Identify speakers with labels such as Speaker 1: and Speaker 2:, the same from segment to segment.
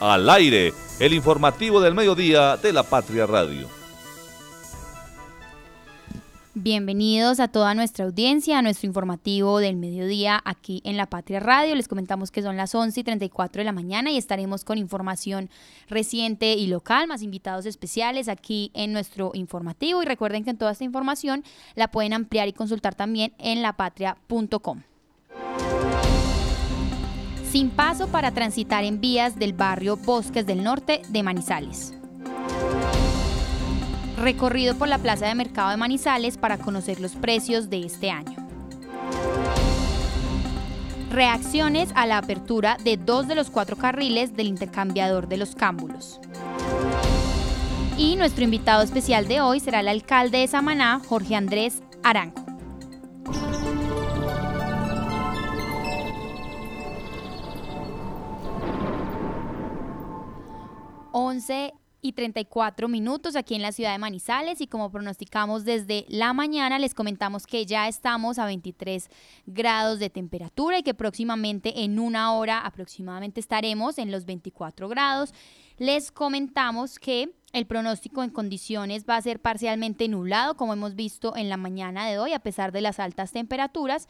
Speaker 1: Al aire, el informativo del mediodía de la Patria Radio.
Speaker 2: Bienvenidos a toda nuestra audiencia, a nuestro informativo del mediodía aquí en La Patria Radio. Les comentamos que son las 11 y 34 de la mañana y estaremos con información reciente y local, más invitados especiales aquí en nuestro informativo. Y recuerden que toda esta información la pueden ampliar y consultar también en lapatria.com. Sin paso para transitar en vías del barrio Bosques del Norte de Manizales. Recorrido por la Plaza de Mercado de Manizales para conocer los precios de este año. Reacciones a la apertura de dos de los cuatro carriles del intercambiador de los cámbulos. Y nuestro invitado especial de hoy será el alcalde de Samaná, Jorge Andrés Aranco. 11 y 34 minutos aquí en la ciudad de Manizales y como pronosticamos desde la mañana les comentamos que ya estamos a 23 grados de temperatura y que próximamente en una hora aproximadamente estaremos en los 24 grados. Les comentamos que el pronóstico en condiciones va a ser parcialmente nublado, como hemos visto en la mañana de hoy, a pesar de las altas temperaturas.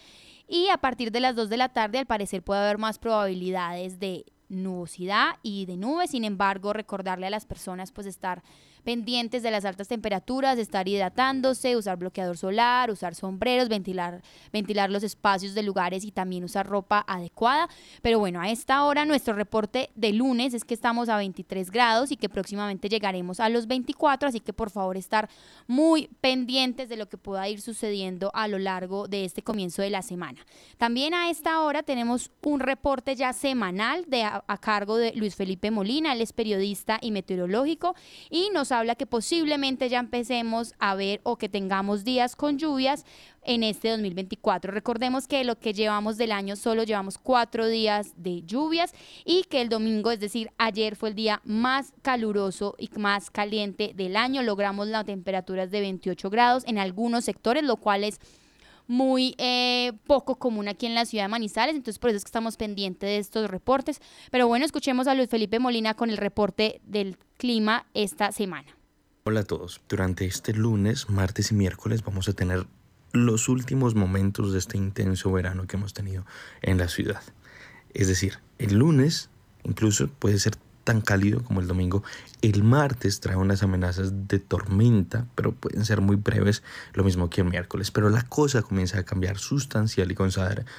Speaker 2: Y a partir de las 2 de la tarde, al parecer, puede haber más probabilidades de nubosidad y de nubes. Sin embargo, recordarle a las personas pues estar pendientes de las altas temperaturas, estar hidratándose, usar bloqueador solar, usar sombreros, ventilar, ventilar los espacios de lugares y también usar ropa adecuada. Pero bueno, a esta hora nuestro reporte de lunes es que estamos a 23 grados y que próximamente llegaremos a los 24, así que por favor estar muy pendientes de lo que pueda ir sucediendo a lo largo de este comienzo de la semana. También a esta hora tenemos un reporte ya semanal de a, a cargo de Luis Felipe Molina, él es periodista y meteorológico y nos habla que posiblemente ya empecemos a ver o que tengamos días con lluvias en este 2024. Recordemos que lo que llevamos del año solo llevamos cuatro días de lluvias y que el domingo, es decir, ayer fue el día más caluroso y más caliente del año. Logramos las temperaturas de 28 grados en algunos sectores, lo cual es muy eh, poco común aquí en la ciudad de Manizales, entonces por eso es que estamos pendientes de estos reportes. Pero bueno, escuchemos a Luis Felipe Molina con el reporte del clima esta semana.
Speaker 3: Hola a todos. Durante este lunes, martes y miércoles vamos a tener los últimos momentos de este intenso verano que hemos tenido en la ciudad. Es decir, el lunes incluso puede ser tan cálido como el domingo. El martes trae unas amenazas de tormenta, pero pueden ser muy breves, lo mismo que el miércoles. Pero la cosa comienza a cambiar sustancial y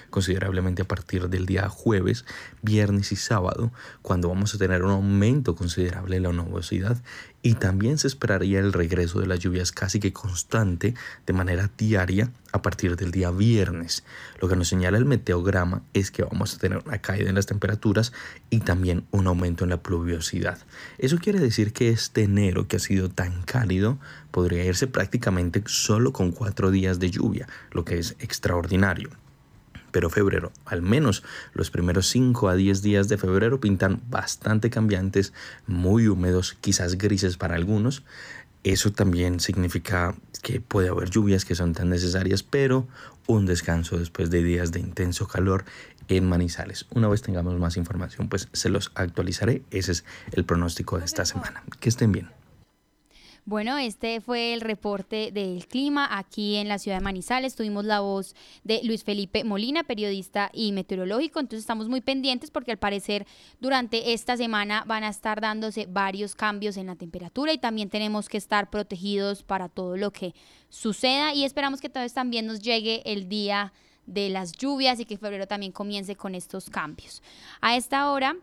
Speaker 3: considerablemente a partir del día jueves, viernes y sábado, cuando vamos a tener un aumento considerable de la nubosidad y también se esperaría el regreso de las lluvias casi que constante de manera diaria a partir del día viernes. Lo que nos señala el meteograma es que vamos a tener una caída en las temperaturas y también un aumento en la pluviosidad. Eso quiere decir que este enero que ha sido tan cálido podría irse prácticamente solo con cuatro días de lluvia, lo que es extraordinario pero febrero, al menos los primeros 5 a 10 días de febrero pintan bastante cambiantes, muy húmedos, quizás grises para algunos. Eso también significa que puede haber lluvias que son tan necesarias, pero un descanso después de días de intenso calor en Manizales. Una vez tengamos más información, pues se los actualizaré. Ese es el pronóstico de esta semana. Que estén bien.
Speaker 2: Bueno, este fue el reporte del clima aquí en la ciudad de Manizales. Tuvimos la voz de Luis Felipe Molina, periodista y meteorológico. Entonces estamos muy pendientes porque al parecer durante esta semana van a estar dándose varios cambios en la temperatura y también tenemos que estar protegidos para todo lo que suceda y esperamos que vez también nos llegue el día de las lluvias y que febrero también comience con estos cambios. A esta hora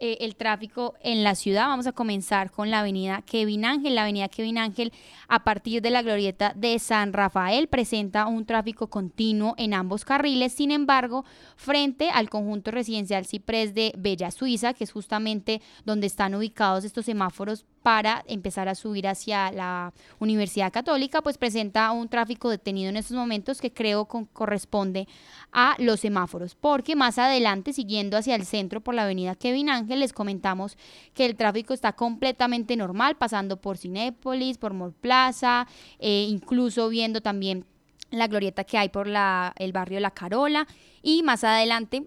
Speaker 2: eh, el tráfico en la ciudad. Vamos a comenzar con la avenida Kevin Ángel. La avenida Kevin Ángel, a partir de la glorieta de San Rafael, presenta un tráfico continuo en ambos carriles. Sin embargo, frente al conjunto residencial Ciprés de Bella Suiza, que es justamente donde están ubicados estos semáforos para empezar a subir hacia la Universidad Católica, pues presenta un tráfico detenido en estos momentos que creo corresponde a los semáforos, porque más adelante, siguiendo hacia el centro por la avenida Kevin Ángel, les comentamos que el tráfico está completamente normal, pasando por Cinépolis, por Mall Plaza, eh, incluso viendo también la glorieta que hay por la, el barrio La Carola. Y más adelante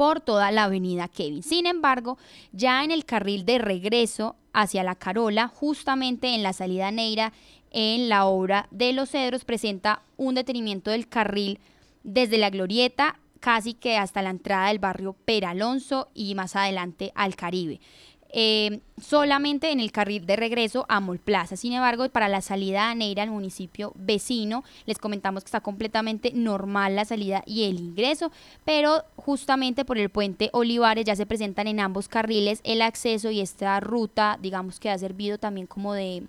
Speaker 2: por toda la avenida Kevin. Sin embargo, ya en el carril de regreso hacia la Carola, justamente en la salida Neira, en la obra de los cedros, presenta un detenimiento del carril desde la glorieta casi que hasta la entrada del barrio Peralonso y más adelante al Caribe. Eh, solamente en el carril de regreso a Molplaza. Sin embargo, para la salida a Neira, al municipio vecino, les comentamos que está completamente normal la salida y el ingreso, pero justamente por el puente Olivares ya se presentan en ambos carriles el acceso y esta ruta, digamos que ha servido también como de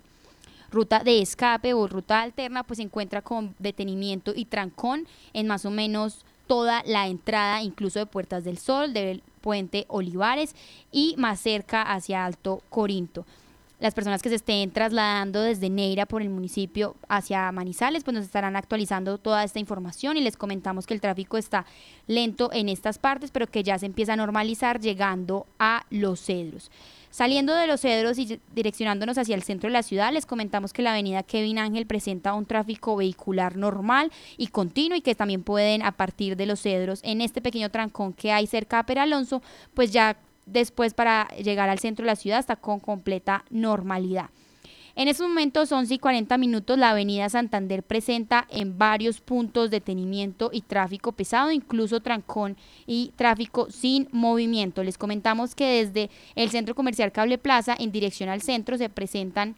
Speaker 2: ruta de escape o ruta alterna, pues se encuentra con detenimiento y trancón en más o menos toda la entrada, incluso de Puertas del Sol, del puente Olivares y más cerca hacia Alto Corinto. Las personas que se estén trasladando desde Neira por el municipio hacia Manizales, pues nos estarán actualizando toda esta información y les comentamos que el tráfico está lento en estas partes, pero que ya se empieza a normalizar llegando a Los Cedros. Saliendo de Los Cedros y direccionándonos hacia el centro de la ciudad, les comentamos que la avenida Kevin Ángel presenta un tráfico vehicular normal y continuo y que también pueden a partir de Los Cedros en este pequeño trancón que hay cerca de Peralonso, pues ya después para llegar al centro de la ciudad está con completa normalidad. En estos momentos, 11 y 40 minutos, la avenida Santander presenta en varios puntos detenimiento y tráfico pesado, incluso trancón y tráfico sin movimiento. Les comentamos que desde el centro comercial Cable Plaza en dirección al centro se presentan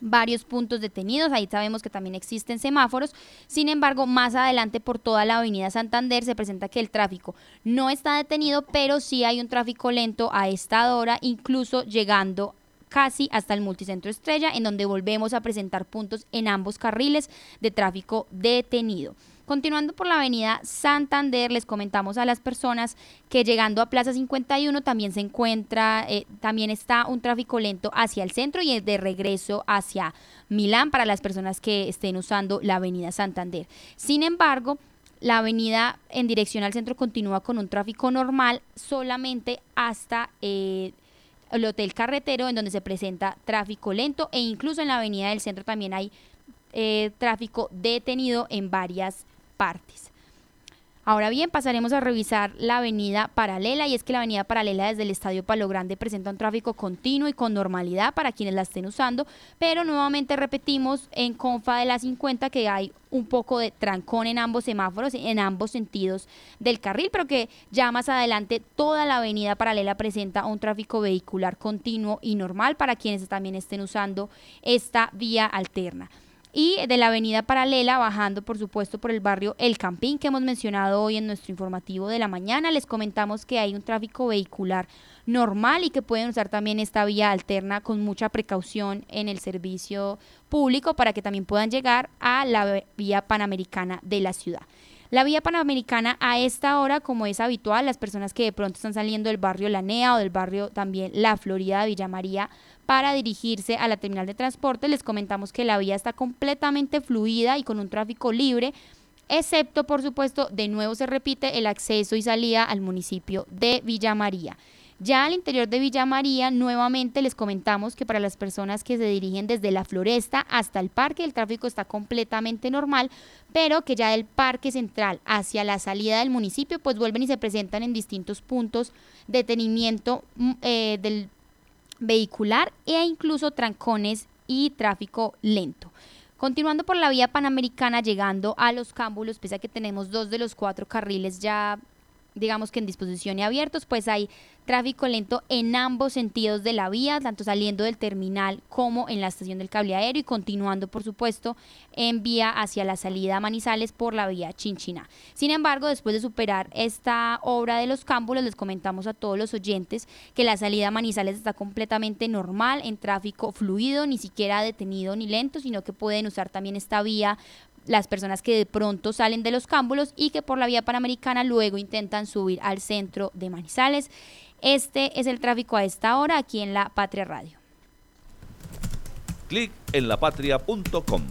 Speaker 2: varios puntos detenidos, ahí sabemos que también existen semáforos, sin embargo, más adelante por toda la avenida Santander se presenta que el tráfico no está detenido, pero sí hay un tráfico lento a esta hora, incluso llegando casi hasta el multicentro Estrella, en donde volvemos a presentar puntos en ambos carriles de tráfico detenido. Continuando por la avenida Santander, les comentamos a las personas que llegando a Plaza 51 también se encuentra, eh, también está un tráfico lento hacia el centro y es de regreso hacia Milán para las personas que estén usando la avenida Santander. Sin embargo, la avenida en dirección al centro continúa con un tráfico normal solamente hasta eh, el Hotel Carretero, en donde se presenta tráfico lento e incluso en la avenida del centro también hay eh, tráfico detenido en varias partes. Ahora bien, pasaremos a revisar la avenida paralela y es que la avenida paralela desde el Estadio Palo Grande presenta un tráfico continuo y con normalidad para quienes la estén usando, pero nuevamente repetimos en Confa de la 50 que hay un poco de trancón en ambos semáforos, en ambos sentidos del carril, pero que ya más adelante toda la avenida paralela presenta un tráfico vehicular continuo y normal para quienes también estén usando esta vía alterna y de la avenida paralela bajando por supuesto por el barrio El Campín que hemos mencionado hoy en nuestro informativo de la mañana. Les comentamos que hay un tráfico vehicular normal y que pueden usar también esta vía alterna con mucha precaución en el servicio público para que también puedan llegar a la vía panamericana de la ciudad. La vía panamericana a esta hora, como es habitual, las personas que de pronto están saliendo del barrio Lanea o del barrio también La Florida, Villa María, para dirigirse a la terminal de transporte, les comentamos que la vía está completamente fluida y con un tráfico libre, excepto, por supuesto, de nuevo se repite el acceso y salida al municipio de Villa María. Ya al interior de Villa María, nuevamente les comentamos que para las personas que se dirigen desde la floresta hasta el parque, el tráfico está completamente normal, pero que ya del parque central hacia la salida del municipio, pues vuelven y se presentan en distintos puntos de detenimiento mm, eh, del vehicular e incluso trancones y tráfico lento. Continuando por la vía panamericana, llegando a los cámbulos, pese a que tenemos dos de los cuatro carriles ya digamos que en disposición y abiertos, pues hay tráfico lento en ambos sentidos de la vía, tanto saliendo del terminal como en la estación del cable aéreo y continuando, por supuesto, en vía hacia la salida Manizales por la vía Chinchina. Sin embargo, después de superar esta obra de los cámbulos, les comentamos a todos los oyentes que la salida a Manizales está completamente normal, en tráfico fluido, ni siquiera detenido ni lento, sino que pueden usar también esta vía las personas que de pronto salen de los cámbulos y que por la vía panamericana luego intentan subir al centro de Manizales. Este es el tráfico a esta hora aquí en la Patria Radio.
Speaker 1: Clic en lapatria.com.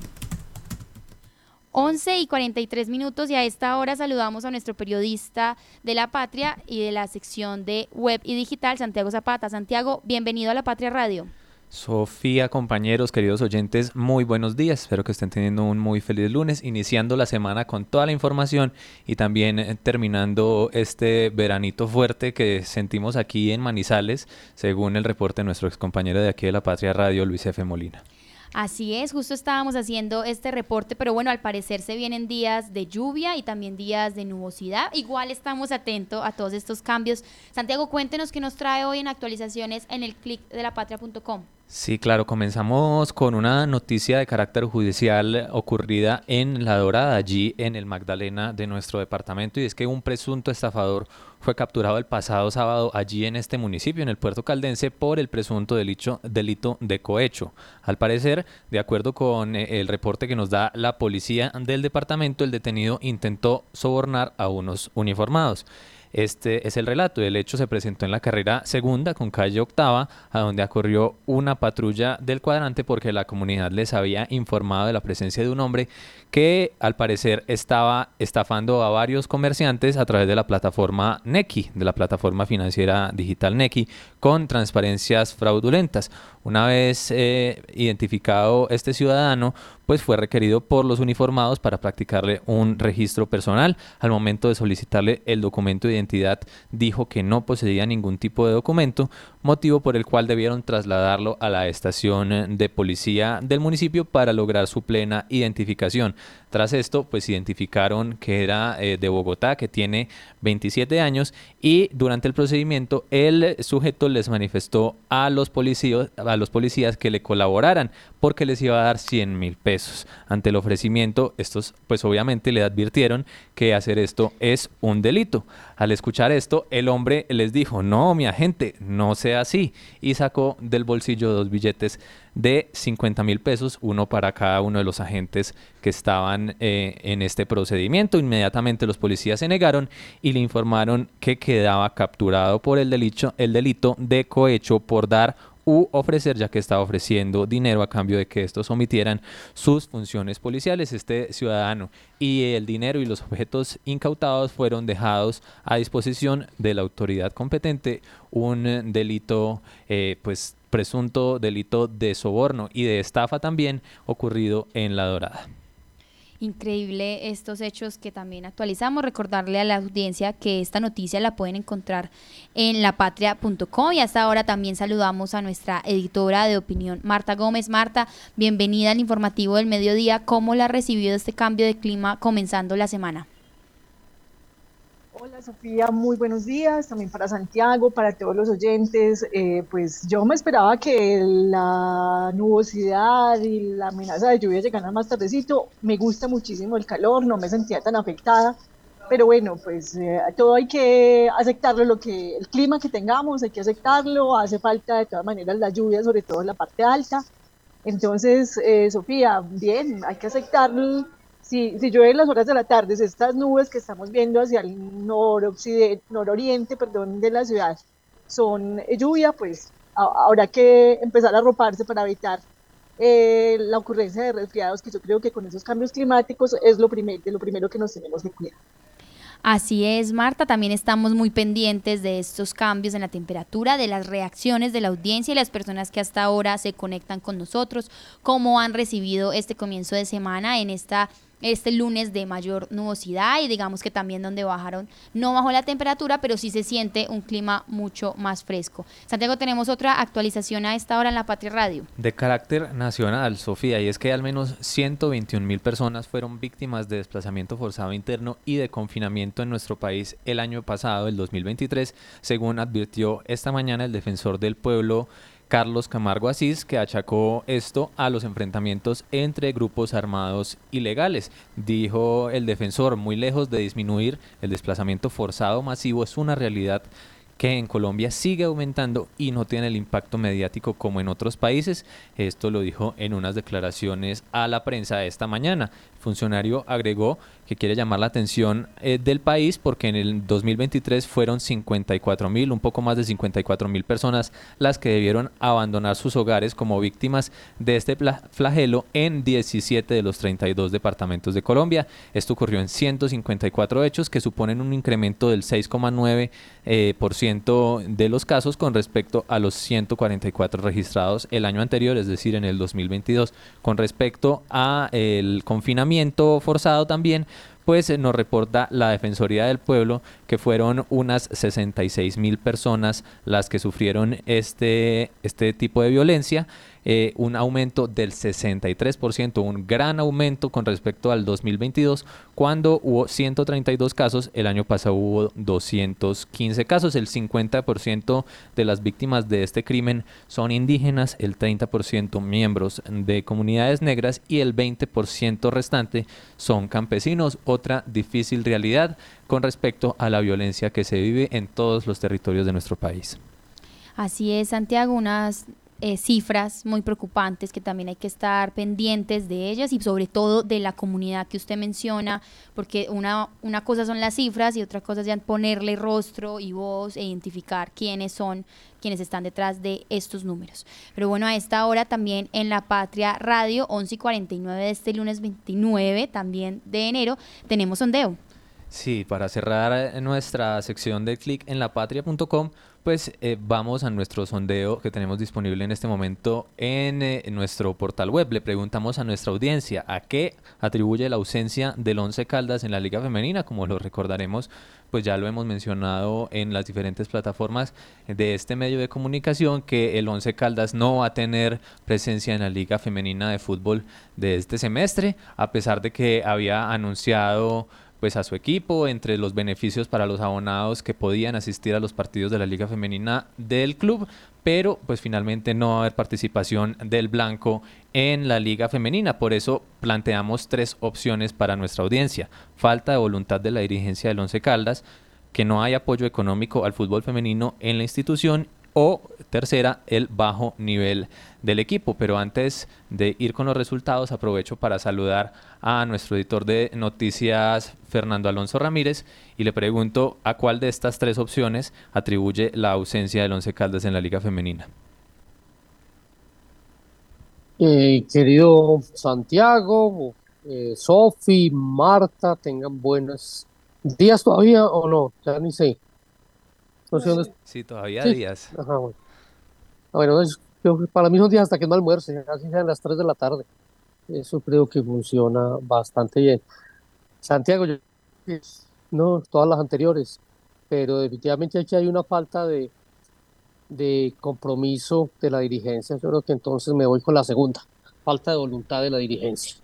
Speaker 2: 11 y 43 minutos y a esta hora saludamos a nuestro periodista de La Patria y de la sección de web y digital, Santiago Zapata. Santiago, bienvenido a La Patria Radio.
Speaker 4: Sofía, compañeros, queridos oyentes, muy buenos días. Espero que estén teniendo un muy feliz lunes, iniciando la semana con toda la información y también eh, terminando este veranito fuerte que sentimos aquí en Manizales, según el reporte de nuestro excompañero de aquí de la Patria Radio, Luis F. Molina.
Speaker 2: Así es, justo estábamos haciendo este reporte, pero bueno, al parecer se vienen días de lluvia y también días de nubosidad. Igual estamos atentos a todos estos cambios. Santiago, cuéntenos qué nos trae hoy en actualizaciones en el clic de la patria.com.
Speaker 4: Sí, claro, comenzamos con una noticia de carácter judicial ocurrida en La Dorada, allí en el Magdalena de nuestro departamento, y es que un presunto estafador fue capturado el pasado sábado allí en este municipio, en el puerto caldense, por el presunto delito, delito de cohecho. Al parecer, de acuerdo con eh, el reporte que nos da la policía del departamento, el detenido intentó sobornar a unos uniformados. Este es el relato. El hecho se presentó en la carrera segunda con calle octava, a donde acorrió una patrulla del cuadrante porque la comunidad les había informado de la presencia de un hombre que al parecer estaba estafando a varios comerciantes a través de la plataforma Neki, de la plataforma financiera digital Neki, con transparencias fraudulentas. Una vez eh, identificado este ciudadano, pues fue requerido por los uniformados para practicarle un registro personal. Al momento de solicitarle el documento de dijo que no poseía ningún tipo de documento, motivo por el cual debieron trasladarlo a la estación de policía del municipio para lograr su plena identificación. Tras esto, pues identificaron que era eh, de Bogotá, que tiene 27 años y durante el procedimiento el sujeto les manifestó a los a los policías que le colaboraran porque les iba a dar 100 mil pesos. Ante el ofrecimiento, estos pues obviamente le advirtieron que hacer esto es un delito. Al escuchar esto, el hombre les dijo, no, mi agente, no sea así. Y sacó del bolsillo dos billetes de 50 mil pesos, uno para cada uno de los agentes que estaban eh, en este procedimiento. Inmediatamente los policías se negaron y le informaron que quedaba capturado por el delito, el delito de cohecho por dar u ofrecer, ya que estaba ofreciendo dinero a cambio de que estos omitieran sus funciones policiales. Este ciudadano y el dinero y los objetos incautados fueron dejados a disposición de la autoridad competente. Un delito, eh, pues presunto delito de soborno y de estafa también ocurrido en La Dorada
Speaker 2: increíble estos hechos que también actualizamos. Recordarle a la audiencia que esta noticia la pueden encontrar en lapatria.com y hasta ahora también saludamos a nuestra editora de opinión, Marta Gómez. Marta, bienvenida al informativo del mediodía. ¿Cómo la ha recibido este cambio de clima comenzando la semana?
Speaker 5: Hola Sofía, muy buenos días, también para Santiago, para todos los oyentes. Eh, pues yo me esperaba que la nubosidad y la amenaza de lluvia llegaran más tardecito. Me gusta muchísimo el calor, no me sentía tan afectada. Pero bueno, pues eh, todo hay que aceptarlo, lo que el clima que tengamos, hay que aceptarlo. Hace falta de todas maneras la lluvia, sobre todo en la parte alta. Entonces, eh, Sofía, bien, hay que aceptarlo si, llueve en las horas de la tarde, estas nubes que estamos viendo hacia el nororiente perdón, de la ciudad son eh, lluvia, pues habrá que empezar a arroparse para evitar eh, la ocurrencia de resfriados, que yo creo que con esos cambios climáticos es lo, primer, lo primero que nos tenemos que cuidar.
Speaker 2: Así es, Marta, también estamos muy pendientes de estos cambios en la temperatura, de las reacciones de la audiencia y las personas que hasta ahora se conectan con nosotros, cómo han recibido este comienzo de semana en esta este lunes de mayor nubosidad y digamos que también donde bajaron, no bajó la temperatura, pero sí se siente un clima mucho más fresco. Santiago, tenemos otra actualización a esta hora en la Patria Radio.
Speaker 4: De carácter nacional, Sofía, y es que al menos 121 mil personas fueron víctimas de desplazamiento forzado interno y de confinamiento en nuestro país el año pasado, el 2023, según advirtió esta mañana el defensor del pueblo Carlos Camargo Asís, que achacó esto a los enfrentamientos entre grupos armados ilegales. Dijo el defensor, muy lejos de disminuir, el desplazamiento forzado masivo es una realidad que en Colombia sigue aumentando y no tiene el impacto mediático como en otros países. Esto lo dijo en unas declaraciones a la prensa esta mañana. Funcionario agregó que quiere llamar la atención eh, del país porque en el 2023 fueron 54 mil, un poco más de 54 mil personas las que debieron abandonar sus hogares como víctimas de este flagelo en 17 de los 32 departamentos de Colombia. Esto ocurrió en 154 hechos que suponen un incremento del 6,9% eh, 20% de los casos con respecto a los 144 registrados el año anterior, es decir, en el 2022. Con respecto a el forzado también, pues eh, nos reporta la Defensoría del Pueblo fueron unas 66 mil personas las que sufrieron este, este tipo de violencia. Eh, un aumento del 63%, un gran aumento con respecto al 2022, cuando hubo 132 casos, el año pasado hubo 215 casos, el 50% de las víctimas de este crimen son indígenas, el 30% miembros de comunidades negras y el 20% restante son campesinos, otra difícil realidad con respecto a la violencia que se vive en todos los territorios de nuestro país.
Speaker 2: Así es, Santiago, unas eh, cifras muy preocupantes que también hay que estar pendientes de ellas y sobre todo de la comunidad que usted menciona, porque una, una cosa son las cifras y otra cosa es ponerle rostro y voz e identificar quiénes son quienes están detrás de estos números. Pero bueno, a esta hora también en La Patria Radio, 11 y 49 de este lunes 29 también de enero, tenemos sondeo.
Speaker 4: Sí, para cerrar nuestra sección de clic en lapatria.com, pues eh, vamos a nuestro sondeo que tenemos disponible en este momento en, eh, nuestro portal web. Le preguntamos a nuestra audiencia a qué atribuye la ausencia del Once Caldas en la Liga Femenina. Como lo recordaremos, pues ya lo hemos mencionado en las diferentes plataformas de este medio de comunicación que el Once Caldas no va a tener presencia en la Liga Femenina de Fútbol de este semestre, a pesar de que había anunciado pues a su equipo, entre los beneficios para los abonados que podían asistir a los partidos de la Liga Femenina del club, pero pues finalmente no va a haber participación del blanco en la Liga Femenina. Por eso planteamos tres opciones para nuestra audiencia. Falta de voluntad de la dirigencia del Once Caldas, que no hay apoyo económico al fútbol femenino en la institución o tercera, el bajo nivel del equipo. Pero antes de ir con los resultados, aprovecho para saludar a nuestro editor de noticias, Fernando Alonso Ramírez, y le pregunto a cuál de estas tres opciones atribuye la ausencia del Once Caldas en la Liga Femenina.
Speaker 6: Eh, querido Santiago, eh, Sofi, Marta, tengan buenos días todavía o no, ya ni sé.
Speaker 4: No sé dónde... Sí, todavía días.
Speaker 6: Ajá, bueno. Ah, bueno, para mí son días hasta que no almuerce, casi sean las 3 de la tarde. Eso creo que funciona bastante bien. Santiago, yo, no, todas las anteriores, pero definitivamente aquí hay una falta de, de compromiso de la dirigencia. Yo creo que entonces me voy con la segunda, falta de voluntad de la dirigencia.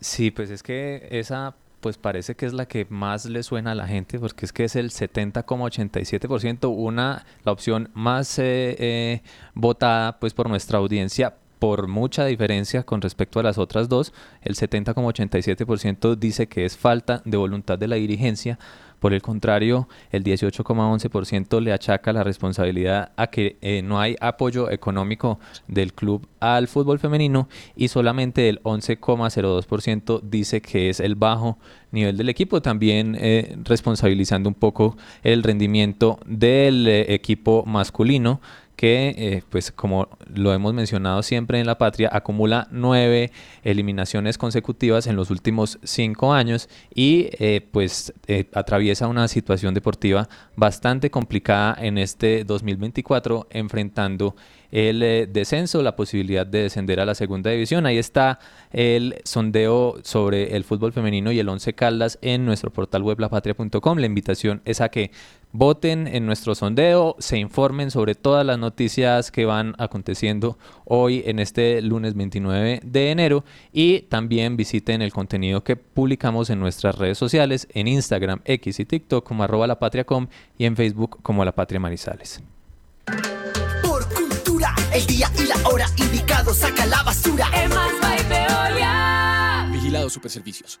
Speaker 4: Sí, pues es que esa pues parece que es la que más le suena a la gente, porque es que es el 70,87%, una, la opción más eh, eh, votada pues por nuestra audiencia por mucha diferencia con respecto a las otras dos. El 70,87% dice que es falta de voluntad de la dirigencia. Por el contrario, el 18,11% le achaca la responsabilidad a que eh, no hay apoyo económico del club al fútbol femenino y solamente el 11,02% dice que es el bajo nivel del equipo, también eh, responsabilizando un poco el rendimiento del eh, equipo masculino que, eh, pues como lo hemos mencionado siempre en la patria, acumula nueve eliminaciones consecutivas en los últimos cinco años y eh, pues eh, atraviesa una situación deportiva bastante complicada en este 2024, enfrentando el descenso, la posibilidad de descender a la segunda división. Ahí está el sondeo sobre el fútbol femenino y el Once Caldas en nuestro portal web lapatria.com. La invitación es a que voten en nuestro sondeo, se informen sobre todas las noticias que van aconteciendo hoy en este lunes 29 de enero y también visiten el contenido que publicamos en nuestras redes sociales, en Instagram, X y TikTok como arroba lapatria.com y en Facebook como La Patria Marizales
Speaker 7: el día y la hora indicado, saca la basura.
Speaker 8: Vigilado Superservicios.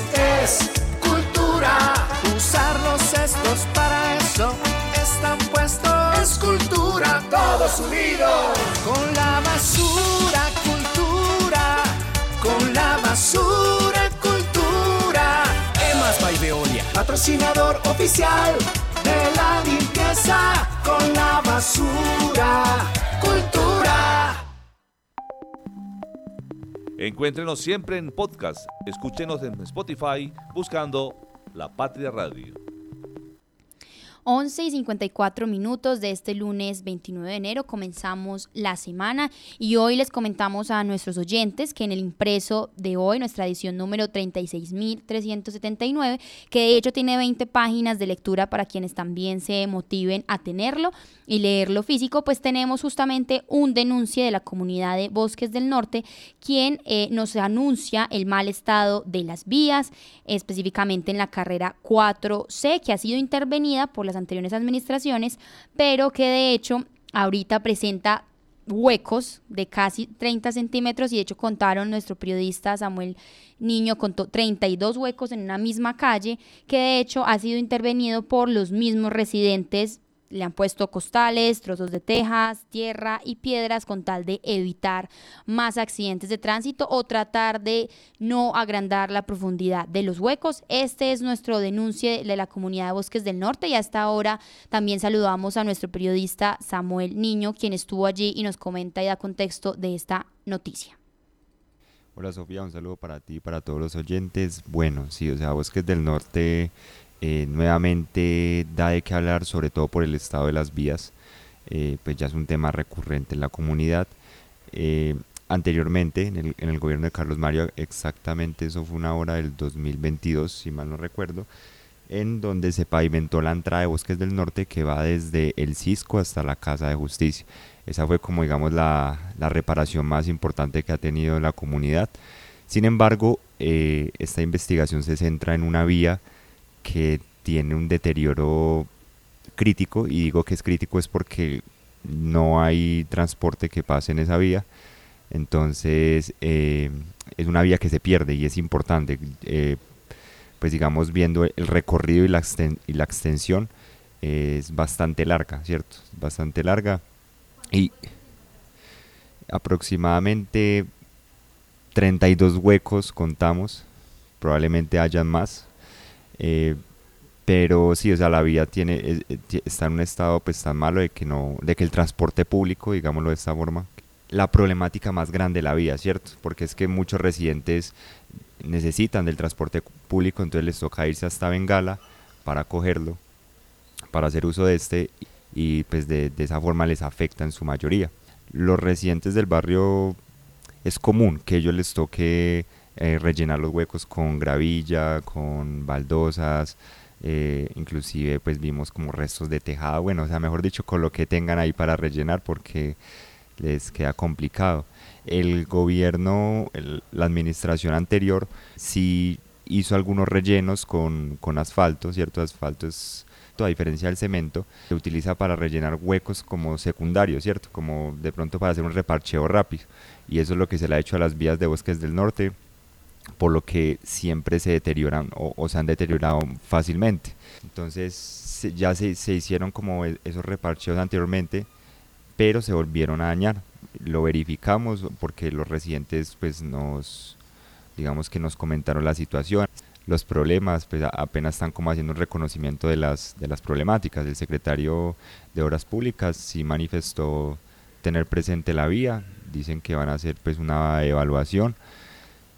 Speaker 7: es cultura. Usar los cestos para eso es tan todos unidos. Con la basura cultura, con la basura cultura. Emas by Veolia, patrocinador oficial de la limpieza con la basura cultura.
Speaker 1: Encuéntrenos siempre en podcast. Escúchenos en Spotify buscando La Patria Radio.
Speaker 2: 11 y 54 minutos de este lunes 29 de enero. Comenzamos la semana y hoy les comentamos a nuestros oyentes que en el impreso de hoy, nuestra edición número 36.379, que de hecho tiene 20 páginas de lectura para quienes también se motiven a tenerlo y leerlo físico, pues tenemos justamente un denuncio de la comunidad de Bosques del Norte, quien eh, nos anuncia el mal estado de las vías, específicamente en la carrera 4C, que ha sido intervenida por las anteriores administraciones, pero que de hecho ahorita presenta huecos de casi 30 centímetros y de hecho contaron nuestro periodista Samuel Niño contó 32 huecos en una misma calle que de hecho ha sido intervenido por los mismos residentes le han puesto costales, trozos de tejas, tierra y piedras con tal de evitar más accidentes de tránsito o tratar de no agrandar la profundidad de los huecos. Este es nuestro denuncio de la comunidad de Bosques del Norte y hasta ahora también saludamos a nuestro periodista Samuel Niño, quien estuvo allí y nos comenta y da contexto de esta noticia.
Speaker 9: Hola Sofía, un saludo para ti y para todos los oyentes. Bueno, sí, o sea, Bosques del Norte eh, nuevamente da de qué hablar, sobre todo por el estado de las vías, eh, pues ya es un tema recurrente en la comunidad. Eh, anteriormente, en el, en el, gobierno de Carlos Mario, exactamente eso fue una hora del 2022, si mal no recuerdo, en donde se pavimentó la entrada de Bosques del Norte que va desde el Cisco hasta la Casa de Justicia. Esa fue como digamos la, la reparación más importante que ha tenido la comunidad. Sin embargo, esta investigación se centra en una vía que tiene un deterioro crítico y digo que es crítico es porque no hay transporte que pase en esa vía. Entonces eh, es una vía que se pierde y es importante eh, pues digamos viendo el recorrido y la, y la extensión es bastante larga cierto bastante larga y aproximadamente 32 huecos contamos probablemente hayan más eh, pero sí, o sea, la vía tiene, está en un estado pues tan malo de que no, de que el transporte público, digámoslo de esta forma, la problemática más grande de la vía, ¿cierto? Porque es que muchos residentes necesitan del transporte público, entonces les toca irse hasta Bengala para cogerlo, para hacer uso de este y pues de, de esa forma les afecta en su mayoría. Los residentes del barrio es común que ellos les toque eh, rellenar los huecos con gravilla, con baldosas, eh, inclusive pues vimos como restos de tejado, bueno, o sea, mejor dicho, con lo que tengan ahí para rellenar porque les queda complicado. El gobierno, la administración anterior, sí hizo algunos rellenos con, con asfalto, ¿cierto? Asfalto es, a diferencia del cemento, se utiliza para rellenar huecos como secundarios, ¿cierto? Como de pronto para hacer un reparcheo rápido. Y eso es lo que se le ha hecho a las vías de bosques del norte por lo que siempre se deterioran o, se han deteriorado fácilmente. Entonces ya se, se, hicieron como e, esos reparcheos anteriormente, pero se volvieron a dañar. Lo verificamos porque los residentes pues nos, digamos que nos comentaron la situación. Los problemas pues apenas están como haciendo un reconocimiento de las, de las problemáticas. El secretario de Obras Públicas sí manifestó tener presente la vía, dicen que van a hacer pues una evaluación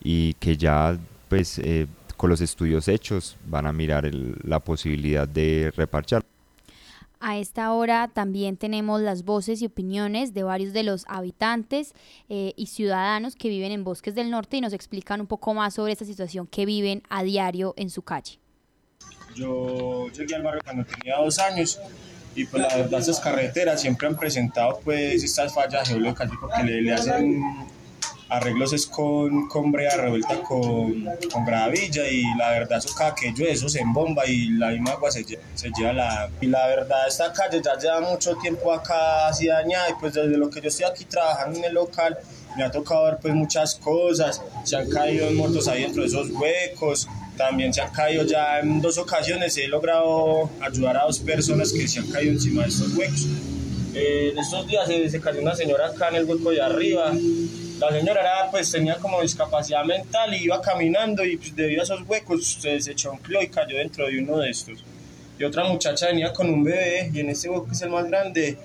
Speaker 9: y que ya pues eh, con los estudios hechos van a mirar la posibilidad de reparchar.
Speaker 2: A esta hora también tenemos las voces y opiniones de varios de los habitantes eh, y ciudadanos que viven en Bosques del Norte y nos explican un poco más sobre esta situación que viven a diario en su calle.
Speaker 10: Yo llegué al barrio cuando tenía dos años y pues la verdad esas carreteras siempre han presentado pues estas fallas geológicas porque le, le hacen arreglos es con, con brea revuelta con, con, gravilla y la verdad eso cada que llueve eso se embomba y la misma agua se, se lleva la... Y la verdad esta calle ya lleva mucho tiempo acá así dañada y pues desde lo que yo estoy aquí trabajando en el local me ha tocado ver pues muchas cosas, se han caído muertos ahí dentro de esos huecos, también se han caído ya en dos ocasiones, he logrado ayudar a dos personas que se han caído encima de esos huecos. Eh, en estos días se, se cayó una señora acá en el hueco de arriba. La señora era, pues tenía como discapacidad mental y iba caminando y pues, debido a esos huecos se, se choncleó y cayó dentro de uno de estos. Y otra muchacha venía con un bebé y en ese hueco que es el más grande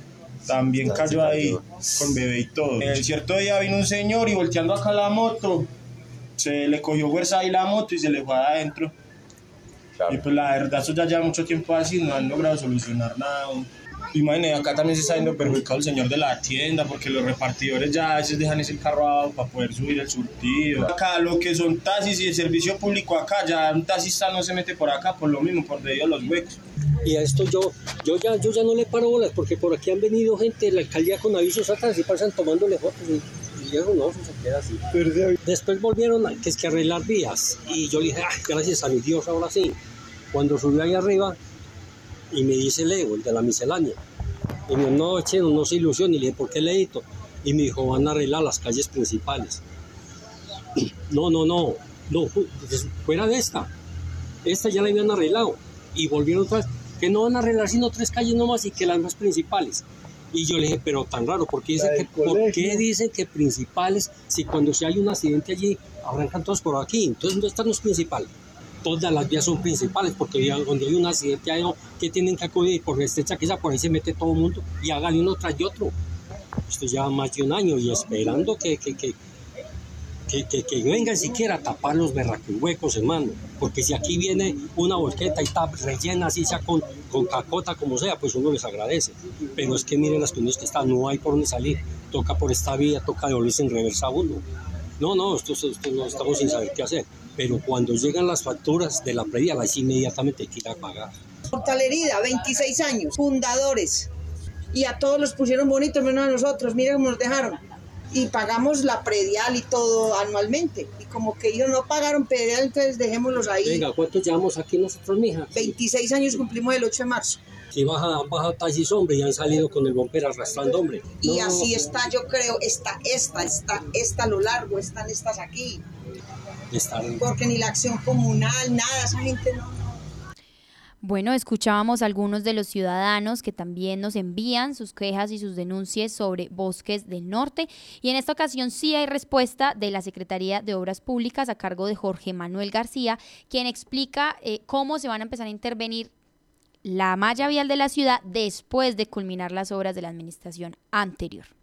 Speaker 10: también cayó ahí con bebé y todo. El cierto día vino un señor y volteando acá la moto, se le cogió fuerza ahí la moto y se le fue adentro. Y pues la verdad eso ya lleva mucho tiempo así, no han logrado solucionar nada. Imagínate, acá también se está viendo perjudicado el señor de la tienda porque los repartidores ya a veces dejan ese carro abajo para poder subir el surtido. Acá lo que son taxis y el servicio público acá, ya un taxista no se mete por acá por lo mismo, por debido a los huecos.
Speaker 11: Y a esto yo, yo ya, yo ya no le paro bolas porque por aquí han venido gente de la alcaldía con avisos atrás y pasan tomándole fotos y, y yo no, eso se queda así. Después volvieron a, que es que arreglar vías y yo le dije, "Ay, gracias a mi Dios, ahora sí. Cuando subí ahí arriba y me dice Leo, el de la miscelánea, y me dijo, no, chino, no se ilusione, y le dije, ¿por qué Leito? Y me dijo, van a arreglar las calles principales. No, no, no, no, pues, fuera de esta. Esta ya la habían arreglado y volvieron otra vez, que no van a arreglar sino tres calles nomás y que las más principales. Y yo le dije, pero tan raro, ¿por qué dicen, que, ¿por qué dicen que principales si cuando si hay un accidente allí arrancan todos por aquí? Entonces, ¿dónde están los principales? Todas las vías son principales porque donde hay un accidente hay que tienen que acudir por estrecha que por ahí se mete todo el mundo y hagan uno tras otro. Esto lleva más de un año y esperando que, que, que, que, que, vengan siquiera a tapar los huecos, hermano. Porque si aquí viene una volqueta y está rellena, así sea con, con cacota, como sea, pues uno les agradece. Pero es que miren las condiciones que están, no hay por dónde salir. Toca por esta vía, toca devolverse en reversa uno. No, no, esto, esto no estamos sin saber qué hacer. Pero cuando llegan las facturas de la previa, las inmediatamente hay que ir a pagar.
Speaker 12: Hortalerida, 26 años, fundadores. Y a todos los pusieron bonitos, menos a nosotros. Mira cómo nos dejaron. Y pagamos la predial y todo anualmente. Y como que ellos no pagaron predial, entonces dejémoslos ahí.
Speaker 11: Venga, ¿cuántos llevamos aquí nosotros, mija?
Speaker 12: 26 años cumplimos el 8 de marzo.
Speaker 11: Si baja, bajado taxis, hombre, y han salido con el bomber arrastrando, hombre.
Speaker 12: Y
Speaker 11: No,
Speaker 12: así está, yo creo, está esta, está esta a lo largo, están estas aquí. Porque ni la acción comunal, nada, esa gente no.
Speaker 2: Bueno, escuchábamos algunos de los ciudadanos que también nos envían sus quejas y sus denuncias sobre bosques del norte. Y en esta ocasión sí hay respuesta de la Secretaría de Obras Públicas a cargo de Jorge Manuel García, quien explica eh, cómo se van a empezar a intervenir la malla vial de la ciudad después de culminar las obras de la administración anterior.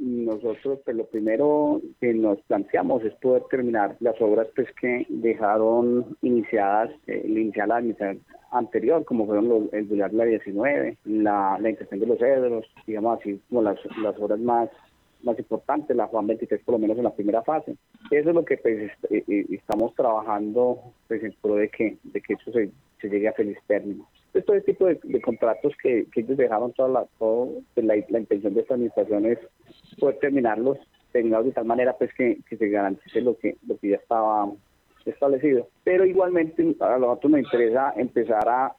Speaker 13: Nosotros, pues lo primero que nos planteamos es poder terminar las obras pues que dejaron iniciadas, eh, iniciar la administración anterior, como fueron los, el Bular la 19, la, la de los cedros, digamos así, como las, las obras más más importantes, la Juan 23 por lo menos en la primera fase. Eso es lo que pues, eh, eh, estamos trabajando pues, en pro de que, de que eso se, se llegue a feliz término. Entonces, todo este tipo de, contratos que, ellos dejaron, toda la, todo, pues, la, intención de esta administración es poder terminarlos, terminarlos de tal manera pues que, que se garantice lo que, lo que ya estaba establecido. Pero igualmente a nosotros nos interesa empezar a,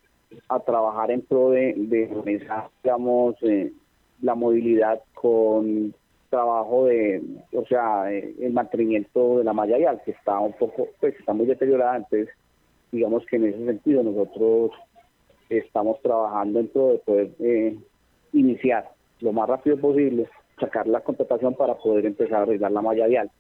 Speaker 13: a trabajar en pro de, de digamos, eh, la movilidad con trabajo de, o sea, eh, el mantenimiento de la malla vial, que está un poco, pues está muy deteriorada, entonces digamos que en ese sentido nosotros estamos trabajando en de poder eh, iniciar lo más rápido posible, sacar la contratación para poder empezar a arreglar la malla vial.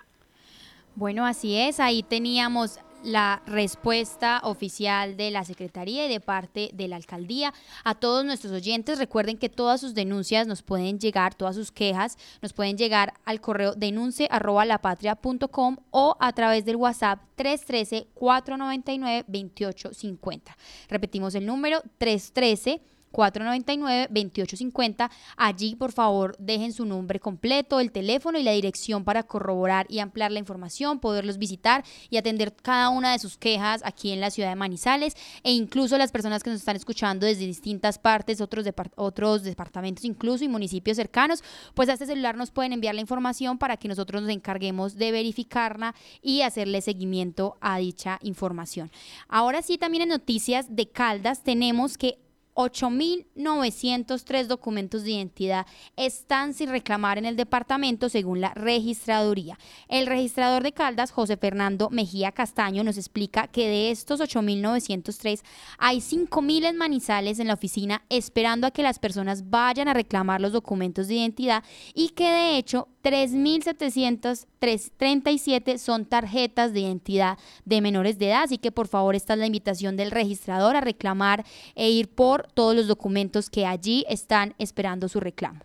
Speaker 2: Bueno, así es, ahí teníamos la respuesta oficial de la Secretaría y de parte de la Alcaldía. A todos nuestros oyentes, recuerden que todas sus denuncias nos pueden llegar, todas sus quejas nos pueden llegar al correo denuncie.lapatria.com o a través del WhatsApp 313-499-2850. Repetimos el número 313. 499-2850. Allí, por favor, dejen su nombre completo, el teléfono y la dirección para corroborar y ampliar la información, poderlos visitar y atender cada una de sus quejas aquí en la ciudad de Manizales e incluso las personas que nos están escuchando desde distintas partes, otros, otros departamentos incluso y municipios cercanos, pues a este celular nos pueden enviar la información para que nosotros nos encarguemos de verificarla y hacerle seguimiento a dicha información. Ahora sí, también en noticias de Caldas tenemos que 8.903 documentos de identidad están sin reclamar en el departamento según la registraduría. El registrador de Caldas, José Fernando Mejía Castaño, nos explica que de estos 8.903 hay 5.000 en Manizales en la oficina esperando a que las personas vayan a reclamar los documentos de identidad y que de hecho 3.737 son tarjetas de identidad de menores de edad, así que por favor esta es la invitación del registrador a reclamar e ir por todos los documentos que allí están esperando su reclamo.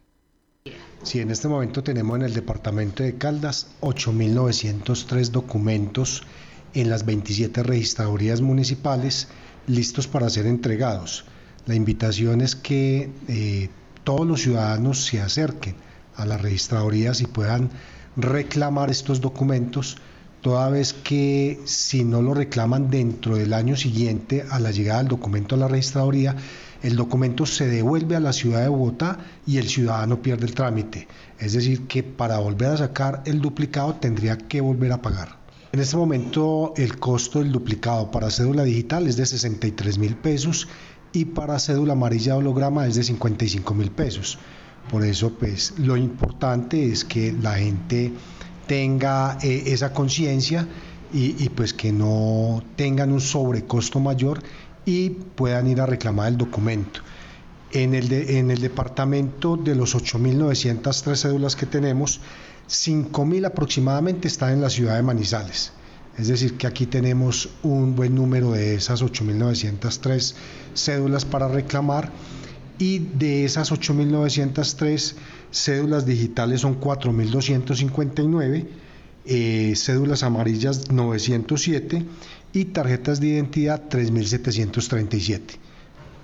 Speaker 14: Sí, en este momento tenemos en el departamento de Caldas 8.903 documentos en las 27 registradurías municipales listos para ser entregados. La invitación es que eh, todos los ciudadanos se acerquen a las registradurías y puedan reclamar estos documentos, toda vez que si no lo reclaman dentro del año siguiente a la llegada del documento a la registraduría, el documento se devuelve a la ciudad de Bogotá y el ciudadano pierde el trámite. Es decir, que para volver a sacar el duplicado tendría que volver a pagar. En este momento el costo del duplicado para cédula digital es de 63 mil pesos y para cédula amarilla holograma es de 55 mil pesos. Por eso, pues lo importante es que la gente tenga eh, esa conciencia y, pues que no tengan un sobrecosto mayor y puedan ir a reclamar el documento. En el, en el departamento de los 8.903 cédulas que tenemos, 5.000 aproximadamente están en la ciudad de Manizales. Es decir, que aquí tenemos un buen número de esas 8.903 cédulas para reclamar y de esas 8.903 cédulas digitales son 4.259, eh, cédulas amarillas 907 y tarjetas de identidad 3.737.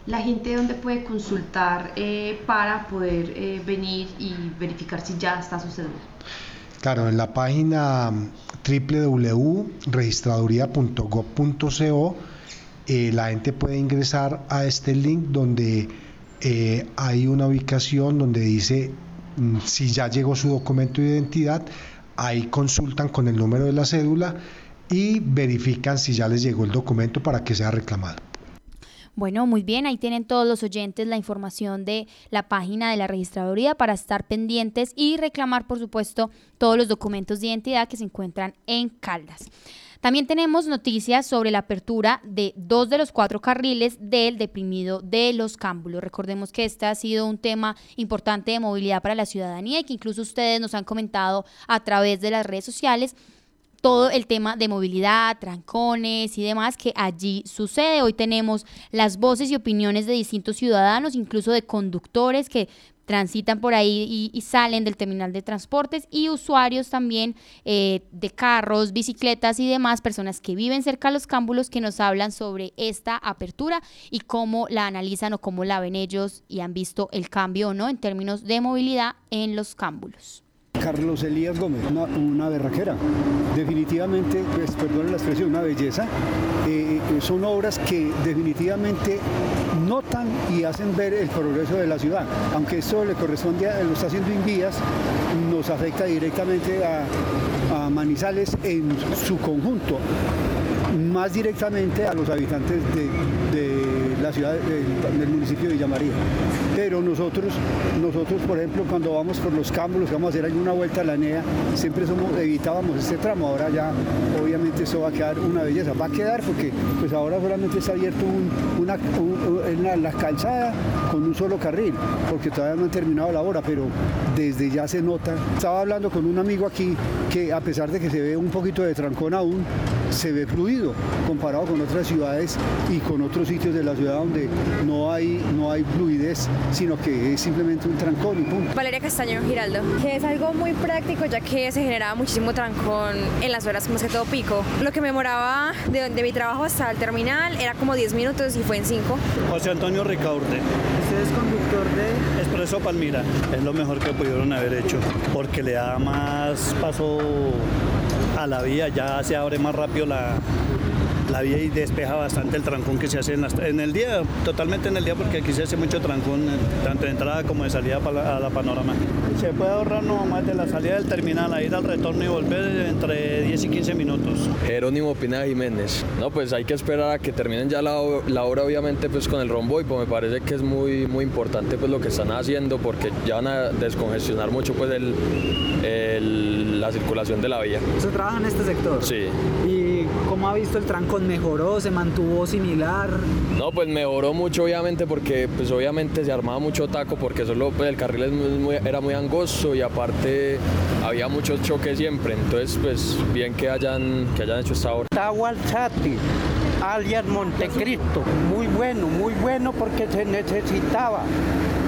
Speaker 15: La gente dónde puede consultar eh, para poder eh, venir y verificar si ya está su cédula.
Speaker 14: Claro, en la página www.registraduría.gov.co la gente puede ingresar a este link donde eh, hay una ubicación donde dice mm, si ya llegó su documento de identidad, ahí consultan con el número de la cédula y verifican si ya les llegó el documento para que sea reclamado.
Speaker 2: Bueno, muy bien, ahí tienen todos los oyentes la información de la página de la registraduría para estar pendientes y reclamar, por supuesto, todos los documentos de identidad que se encuentran en Caldas. También tenemos noticias sobre la apertura de dos de los cuatro carriles del deprimido de los cámbulos. Recordemos que este ha sido un tema importante de movilidad para la ciudadanía y que incluso ustedes nos han comentado a través de las redes sociales todo el tema de movilidad, trancones y demás que allí sucede. Hoy tenemos las voces y opiniones de distintos ciudadanos, incluso de conductores que transitan por ahí y, salen del terminal de transportes y usuarios también eh, de carros, bicicletas y demás, personas que viven cerca de los cámbulos que nos hablan sobre esta apertura y cómo la analizan o cómo la ven ellos y han visto el cambio o no en términos de movilidad en los cámbulos.
Speaker 16: Carlos Elías Gómez, una, berraquera. Definitivamente, pues perdón la expresión, una belleza. Eh, eh, son obras que definitivamente notan y hacen ver el progreso de la ciudad. Aunque esto le corresponde, a, lo está haciendo Invías, nos afecta directamente a, Manizales en su conjunto, más directamente a los habitantes de la ciudad del, municipio de Villa María. Pero nosotros, nosotros, por ejemplo, cuando vamos por los cámbulos, vamos a hacer alguna vuelta a la NEA, siempre somos, evitábamos este tramo. Ahora ya, obviamente, eso va a quedar una belleza. Va a quedar porque pues ahora solamente está abierto una, la, calzada con un solo carril, porque todavía no han terminado la hora, pero desde ya se nota. Estaba hablando con un amigo aquí que a pesar de que se ve un poquito de trancón aún, se ve fluido comparado con otras ciudades y con otros sitios de la ciudad donde no hay, no hay fluidez, sino que es simplemente un trancón y punto.
Speaker 17: Valeria Castaño Giraldo, que es algo muy práctico ya que se generaba muchísimo trancón en las horas más que todo pico. Lo que me demoraba de, de mi trabajo hasta el terminal era como 10 minutos y fue en 5.
Speaker 18: José Antonio Ricaurte.
Speaker 19: ¿Usted es conductor de...?
Speaker 18: Expreso Palmira. Es lo mejor que pudieron haber hecho porque le da más paso a la vía, ya se abre más rápido la, la vía y despeja bastante el trancón que se hace en, el día, totalmente en el día porque aquí se hace mucho trancón, tanto de entrada como de salida para la- a la panorama. Se puede ahorrar no más de la salida del terminal a ir al retorno y volver entre 10 y 15 minutos.
Speaker 20: Jerónimo Pineda Jiménez. No, pues hay que esperar a que terminen ya la, la obra, obviamente, pues con el rombo y pues me parece que es muy, muy importante pues lo que están haciendo porque ya van a descongestionar mucho pues el, el- la circulación de la vía.
Speaker 19: ¿Usted trabaja en este sector?
Speaker 20: Sí.
Speaker 19: ¿Y cómo ha visto el trancón? ¿Mejoró? ¿Se mantuvo similar?
Speaker 20: No, pues mejoró mucho obviamente porque pues obviamente se armaba mucho taco porque solo pues, el carril es muy- muy- era muy angosto y aparte había muchos choques siempre, entonces pues bien que hayan, que hayan hecho esta obra.
Speaker 21: Tahualchati, alias Montecristo. Muy bueno, muy bueno porque se necesitaba.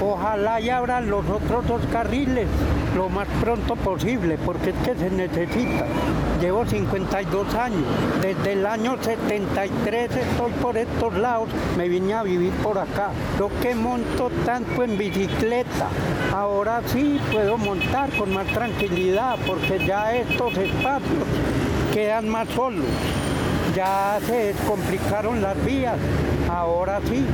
Speaker 21: Ojalá y abran los otros dos carriles lo más pronto posible porque es que se necesita. Llevo 52 años. Desde el año 73 estoy por estos lados. Me vine a vivir por acá. Yo que monto tanto en bicicleta. Ahora sí puedo montar con más tranquilidad porque ya estos espacios quedan más solos. Ya se complicaron las vías, ahora sí.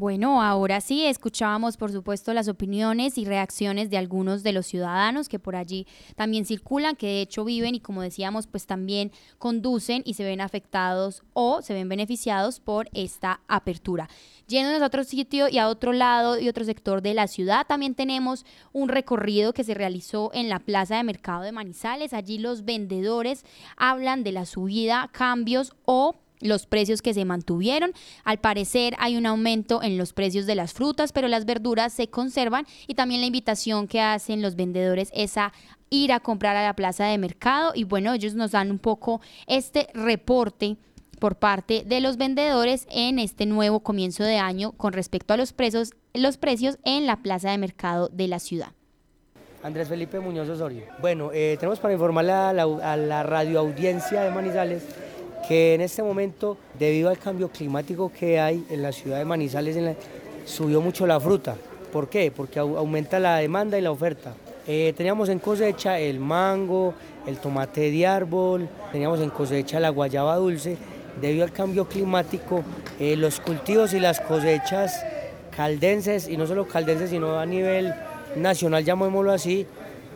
Speaker 2: Bueno, ahora sí, escuchábamos por supuesto las opiniones y reacciones de algunos de los ciudadanos que por allí también circulan, que de hecho viven y como decíamos, pues también conducen y se ven afectados o se ven beneficiados por esta apertura. Yéndonos a otro sitio y a otro lado y otro sector de la ciudad, también tenemos un recorrido que se realizó en la Plaza de Mercado de Manizales. Allí los vendedores hablan de la subida, cambios o los precios que se mantuvieron. Al parecer hay un aumento en los precios de las frutas, pero las verduras se conservan y también la invitación que hacen los vendedores es a ir a comprar a la plaza de mercado y bueno, ellos nos dan un poco este reporte por parte de los vendedores en este nuevo comienzo de año con respecto a los precios, los precios en la plaza de mercado de la ciudad.
Speaker 22: Andrés Felipe Muñoz Osorio. Bueno, eh, tenemos para informarle a la, a la de Manizales que en este momento, debido al cambio climático que hay en la ciudad de Manizales, subió mucho la fruta. ¿Por qué? Porque au- aumenta la demanda y la oferta. Eh, teníamos en cosecha el mango, el tomate de árbol, teníamos en cosecha la guayaba dulce. Debido al cambio climático, eh, los cultivos y las cosechas caldenses, y no solo caldenses, sino a nivel nacional, llamémoslo así,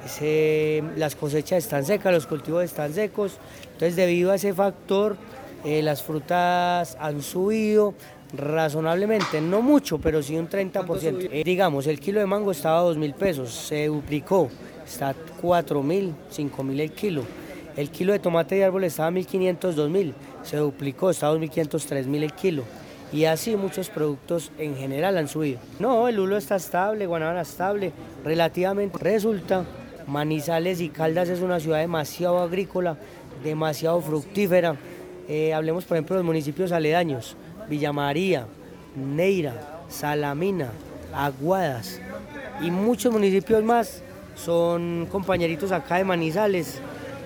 Speaker 22: se- las cosechas están secas, los cultivos están secos. Entonces, debido a ese factor, eh, las frutas han subido razonablemente, no mucho, pero sí un 30%. Eh, digamos, el kilo de mango estaba a 2 mil pesos, se duplicó, está a 4 mil, 5 mil el kilo. El kilo de tomate de árbol estaba a 1.500, 2.000, se duplicó, está a 2.500, 3.000 el kilo. Y así muchos productos en general han subido. No, el lulo está estable, Guanábana estable, relativamente. Resulta, Manizales y Caldas es una ciudad demasiado agrícola, demasiado fructífera. Eh, hablemos, por ejemplo, de los municipios aledaños, Villa María, Neira, Salamina, Aguadas y muchos municipios más son compañeritos acá de Manizales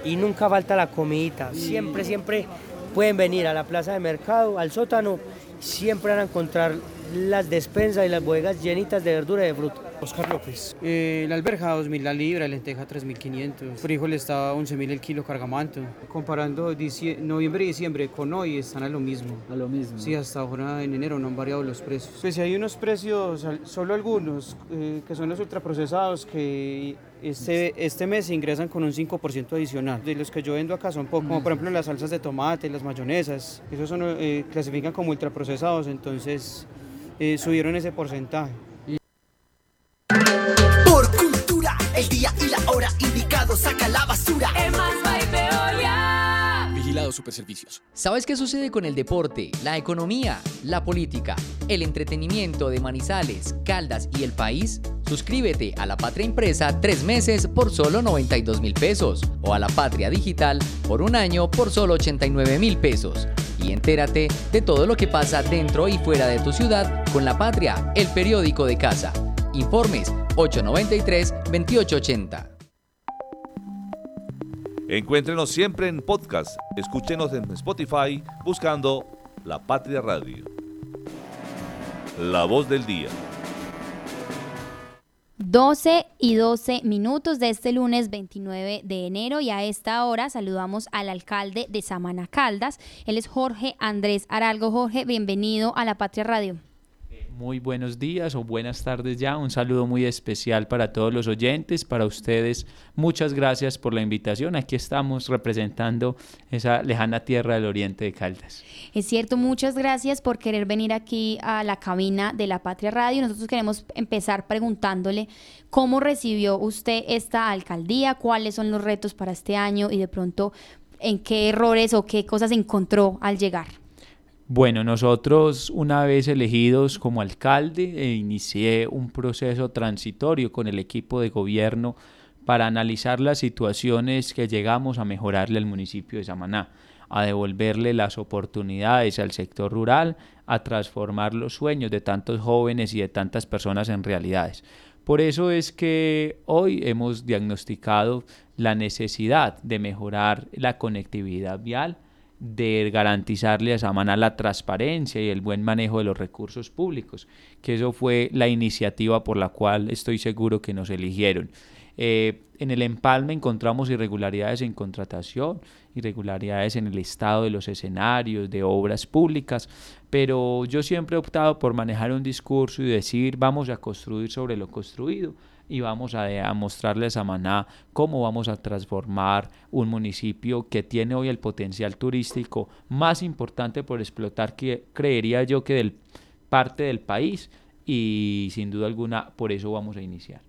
Speaker 22: y nunca falta la comidita. Siempre, siempre pueden venir a la plaza de mercado, al sótano, siempre van a encontrar las despensas y las bodegas llenitas de verdura y de fruta.
Speaker 23: Oscar López. Eh, la alberja 2.000 la libra, lenteja 3.500, frijol está a 11.000 el kilo cargamanto. Comparando noviembre y diciembre con hoy están a lo mismo.
Speaker 19: A lo mismo.
Speaker 23: Sí, hasta ahora en enero no han variado los precios. Pues sí hay unos precios, solo algunos, eh, que son los ultraprocesados, que este, este mes ingresan con un 5% adicional. De los que yo vendo acá son poco, como por ejemplo las salsas de tomate, las mayonesas, esos son, eh, clasifican como ultraprocesados, entonces eh, subieron ese porcentaje.
Speaker 7: Por cultura, el día y la hora indicado, saca la basura.
Speaker 8: En Malva y Veolia.
Speaker 24: Vigilado Superservicios.
Speaker 8: ¿Sabes qué sucede con el deporte, la economía, la política, el entretenimiento de Manizales, Caldas y el país? Suscríbete a La Patria Impresa tres meses por solo 92 mil pesos o a La Patria Digital por un año por solo 89 mil pesos. Y entérate de todo lo que pasa dentro y fuera de tu ciudad con La Patria, el periódico de casa. Informes 893-2880.
Speaker 1: Encuéntrenos siempre en podcast. Escúchenos en Spotify buscando La Patria Radio. La voz del día.
Speaker 2: 12 y 12 minutos de este lunes 29 de enero y a esta hora saludamos al alcalde de Samana Caldas. Él es Jorge Andrés Aralgo. Jorge, bienvenido a la Patria Radio
Speaker 25: muy buenos días o buenas tardes ya. Un saludo muy especial para todos los oyentes, para ustedes. Muchas gracias por la invitación. Aquí estamos representando esa lejana tierra del oriente de Caldas.
Speaker 2: Es cierto, muchas gracias por querer venir aquí a la cabina de la Patria Radio. Nosotros queremos empezar preguntándole cómo recibió usted esta alcaldía, cuáles son los retos para este año y de pronto en qué errores o qué cosas encontró al llegar.
Speaker 25: Bueno, nosotros una vez elegidos como alcalde, eh, inicié un proceso transitorio con el equipo de gobierno para analizar las situaciones que llegamos a mejorarle al municipio de Samaná, a devolverle las oportunidades al sector rural, a transformar los sueños de tantos jóvenes y de tantas personas en realidades. Por eso es que hoy hemos diagnosticado la necesidad de mejorar la conectividad vial, de garantizarle a Samana la transparencia y el buen manejo de los recursos públicos, que eso fue la iniciativa por la cual estoy seguro que nos eligieron. Eh, en el empalme encontramos irregularidades en contratación, irregularidades en el estado de los escenarios, de obras públicas, pero yo siempre he optado por manejar un discurso y decir vamos a construir sobre lo construido y vamos a, mostrarles a Maná cómo vamos a transformar un municipio que tiene hoy el potencial turístico más importante por explotar que creería yo que del parte del país y sin duda alguna por eso vamos a iniciar.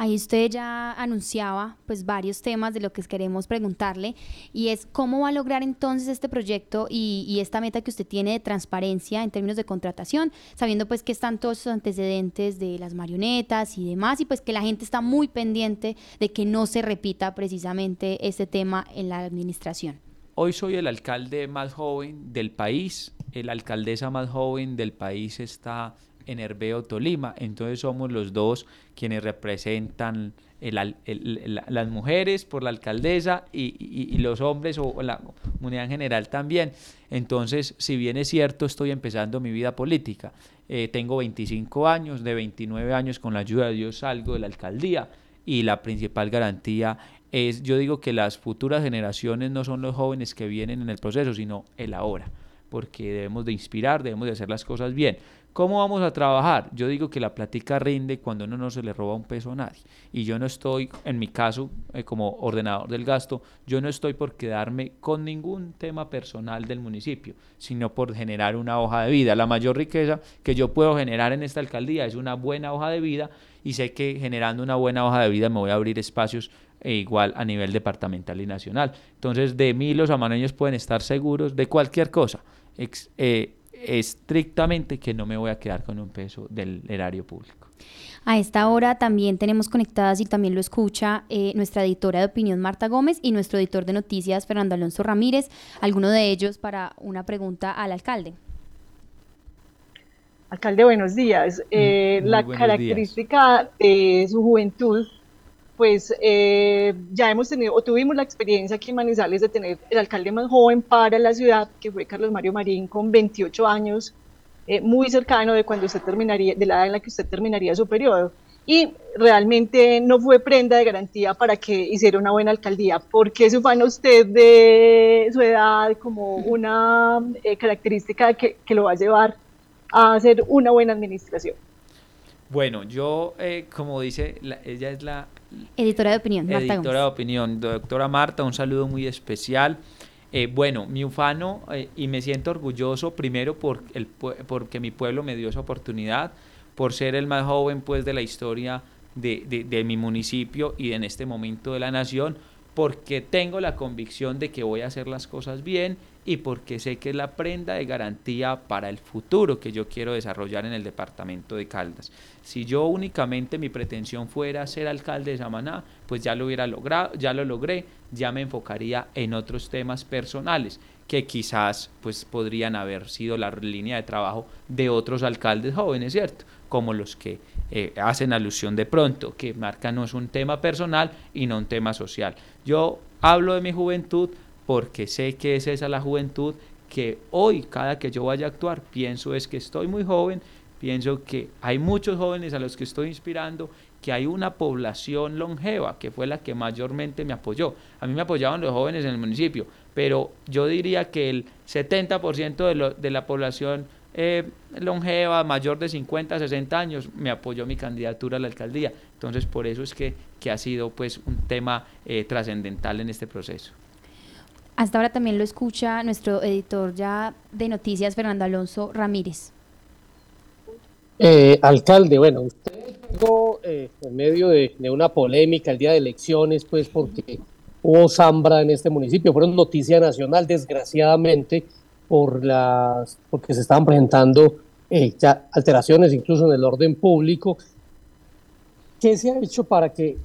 Speaker 2: Ahí usted ya anunciaba pues varios temas de lo que queremos preguntarle y es cómo va a lograr entonces este proyecto y, esta meta que usted tiene de transparencia en términos de contratación, sabiendo pues que están todos esos antecedentes de las marionetas y demás y pues que la gente está muy pendiente de que no se repita precisamente este tema en la administración.
Speaker 25: Hoy soy el alcalde más joven del país, la alcaldesa más joven del país está en Herbeo, Tolima. Entonces somos los dos quienes representan las mujeres por la alcaldesa y, los hombres o, la comunidad en general también. Entonces, si bien es cierto, estoy empezando mi vida política. Eh, tengo 25 años, de 29 años con la ayuda de Dios salgo de la alcaldía y la principal garantía es, yo digo que las futuras generaciones no son los jóvenes que vienen en el proceso, sino el ahora porque debemos de inspirar, debemos de hacer las cosas bien. ¿Cómo vamos a trabajar? Yo digo que la plática rinde cuando uno no se le roba un peso a nadie. Y yo no estoy, en mi caso, eh, como ordenador del gasto, yo no estoy por quedarme con ningún tema personal del municipio, sino por generar una hoja de vida. La mayor riqueza que yo puedo generar en esta alcaldía es una buena hoja de vida y sé que generando una buena hoja de vida me voy a abrir espacios e igual a nivel departamental y nacional. Entonces, de mí los amaneños pueden estar seguros de cualquier cosa. Eh, estrictamente que no me voy a quedar con un peso del erario público.
Speaker 2: A esta hora también tenemos conectadas y también lo escucha eh, nuestra editora de opinión Marta Gómez y nuestro editor de noticias Fernando Alonso Ramírez, alguno de ellos para una pregunta al alcalde.
Speaker 26: Alcalde, buenos días. Eh, la característica de su juventud pues eh, ya hemos tenido o tuvimos la experiencia aquí en Manizales de tener el alcalde más joven para la ciudad, que fue Carlos Mario Marín, con 28 años, eh, muy cercano de cuando usted terminaría, de la edad en la que usted terminaría su periodo. Y realmente no fue prenda de garantía para que hiciera una buena alcaldía. ¿Por qué se usted de su edad como una eh, característica que, que lo va a llevar a hacer una buena administración?
Speaker 25: Bueno, yo, como dice, ella es la
Speaker 2: Editora de opinión,
Speaker 25: Marta Editora de opinión, doctora Marta, un saludo muy especial. Eh, bueno, mi ufano, eh, y me siento orgulloso primero por el, porque mi pueblo me dio esa oportunidad, por ser el más joven pues de la historia de, de, de mi municipio y en este momento de la nación, porque tengo la convicción de que voy a hacer las cosas bien y porque sé que es la prenda de garantía para el futuro que yo quiero desarrollar en el departamento de Caldas. Si yo únicamente mi pretensión fuera ser alcalde de Samaná, pues ya lo hubiera logrado, ya lo logré, ya me enfocaría en otros temas personales que quizás pues podrían haber sido la línea de trabajo de otros alcaldes jóvenes, ¿cierto? Como los que eh, hacen alusión de pronto, que marca no es un tema personal y no un tema social. Yo hablo de mi juventud porque sé que es esa la juventud que hoy, cada que yo vaya a actuar, pienso es que estoy muy joven, pienso que hay muchos jóvenes a los que estoy inspirando, que hay una población longeva, que fue la que mayormente me apoyó. A mí me apoyaban los jóvenes en el municipio, pero yo diría que el 70% de, de la población eh, longeva, mayor de 50, 60 años, me apoyó mi candidatura a la alcaldía. Entonces, por eso es que, que ha sido pues un tema eh, trascendental en este proceso.
Speaker 2: Hasta ahora también lo escucha nuestro editor ya de noticias, Fernando Alonso Ramírez.
Speaker 27: Eh, alcalde, bueno, usted llegó eh, en medio de, una polémica el día de elecciones, pues porque hubo zambra en este municipio, fueron noticia nacional, desgraciadamente, por las, porque se estaban presentando eh, ya alteraciones incluso en el orden público. ¿Qué se ha hecho para que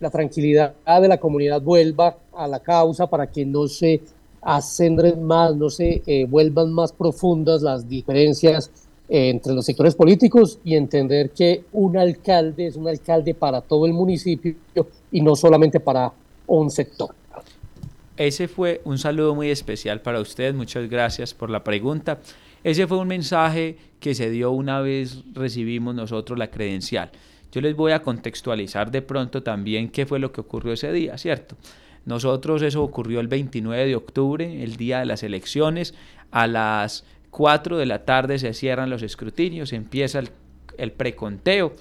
Speaker 27: la tranquilidad de la comunidad vuelva a la causa, para que no se acendren más, no se vuelvan más profundas las diferencias eh, entre los sectores políticos y entender que un alcalde es un alcalde para todo el municipio y no solamente para un sector.
Speaker 25: Ese fue un saludo muy especial para usted, muchas gracias por la pregunta. Ese fue un mensaje que se dio una vez recibimos nosotros la credencial. Yo les voy a contextualizar de pronto también qué fue lo que ocurrió ese día, ¿cierto? Nosotros eso ocurrió el 29 de octubre, el día de las elecciones, a las 4 de la tarde se cierran los escrutinios, empieza el, preconteo,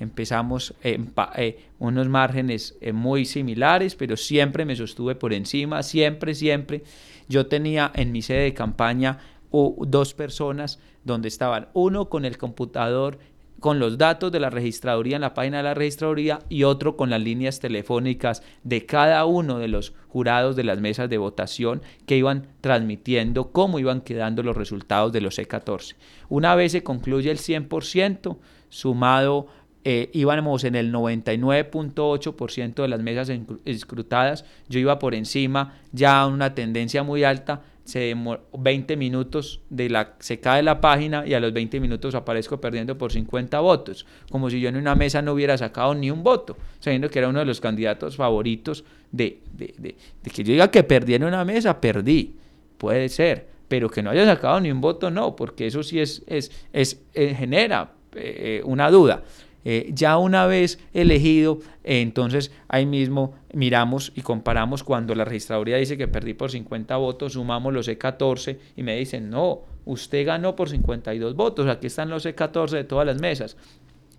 Speaker 25: empezamos en eh, unos márgenes eh, muy similares, pero siempre me sostuve por encima, siempre, siempre. Yo tenía en mi sede de campaña dos personas donde estaban uno con el computador con los datos de la registraduría en la página de la registraduría y otro con las líneas telefónicas de cada uno de los jurados de las mesas de votación que iban transmitiendo cómo iban quedando los resultados de los C14. Una vez se concluye el 100%, sumado eh, íbamos en el 99.8% de las mesas escrutadas, yo iba por encima, ya una tendencia muy alta, se 20 minutos de la se cae la página y a los 20 minutos aparezco perdiendo por 50 votos, como si yo en una mesa no hubiera sacado ni un voto, sabiendo que era uno de los candidatos favoritos de, de, de, que yo diga que perdí en una mesa, perdí, puede ser, pero que no haya sacado ni un voto, no, porque eso sí es, es, es eh, genera eh, una duda. Eh, ya una vez elegido, entonces ahí mismo miramos y comparamos cuando la registraduría dice que perdí por 50 votos, sumamos los E14 y me dicen, no, usted ganó por 52 votos, aquí están los E14 de todas las mesas.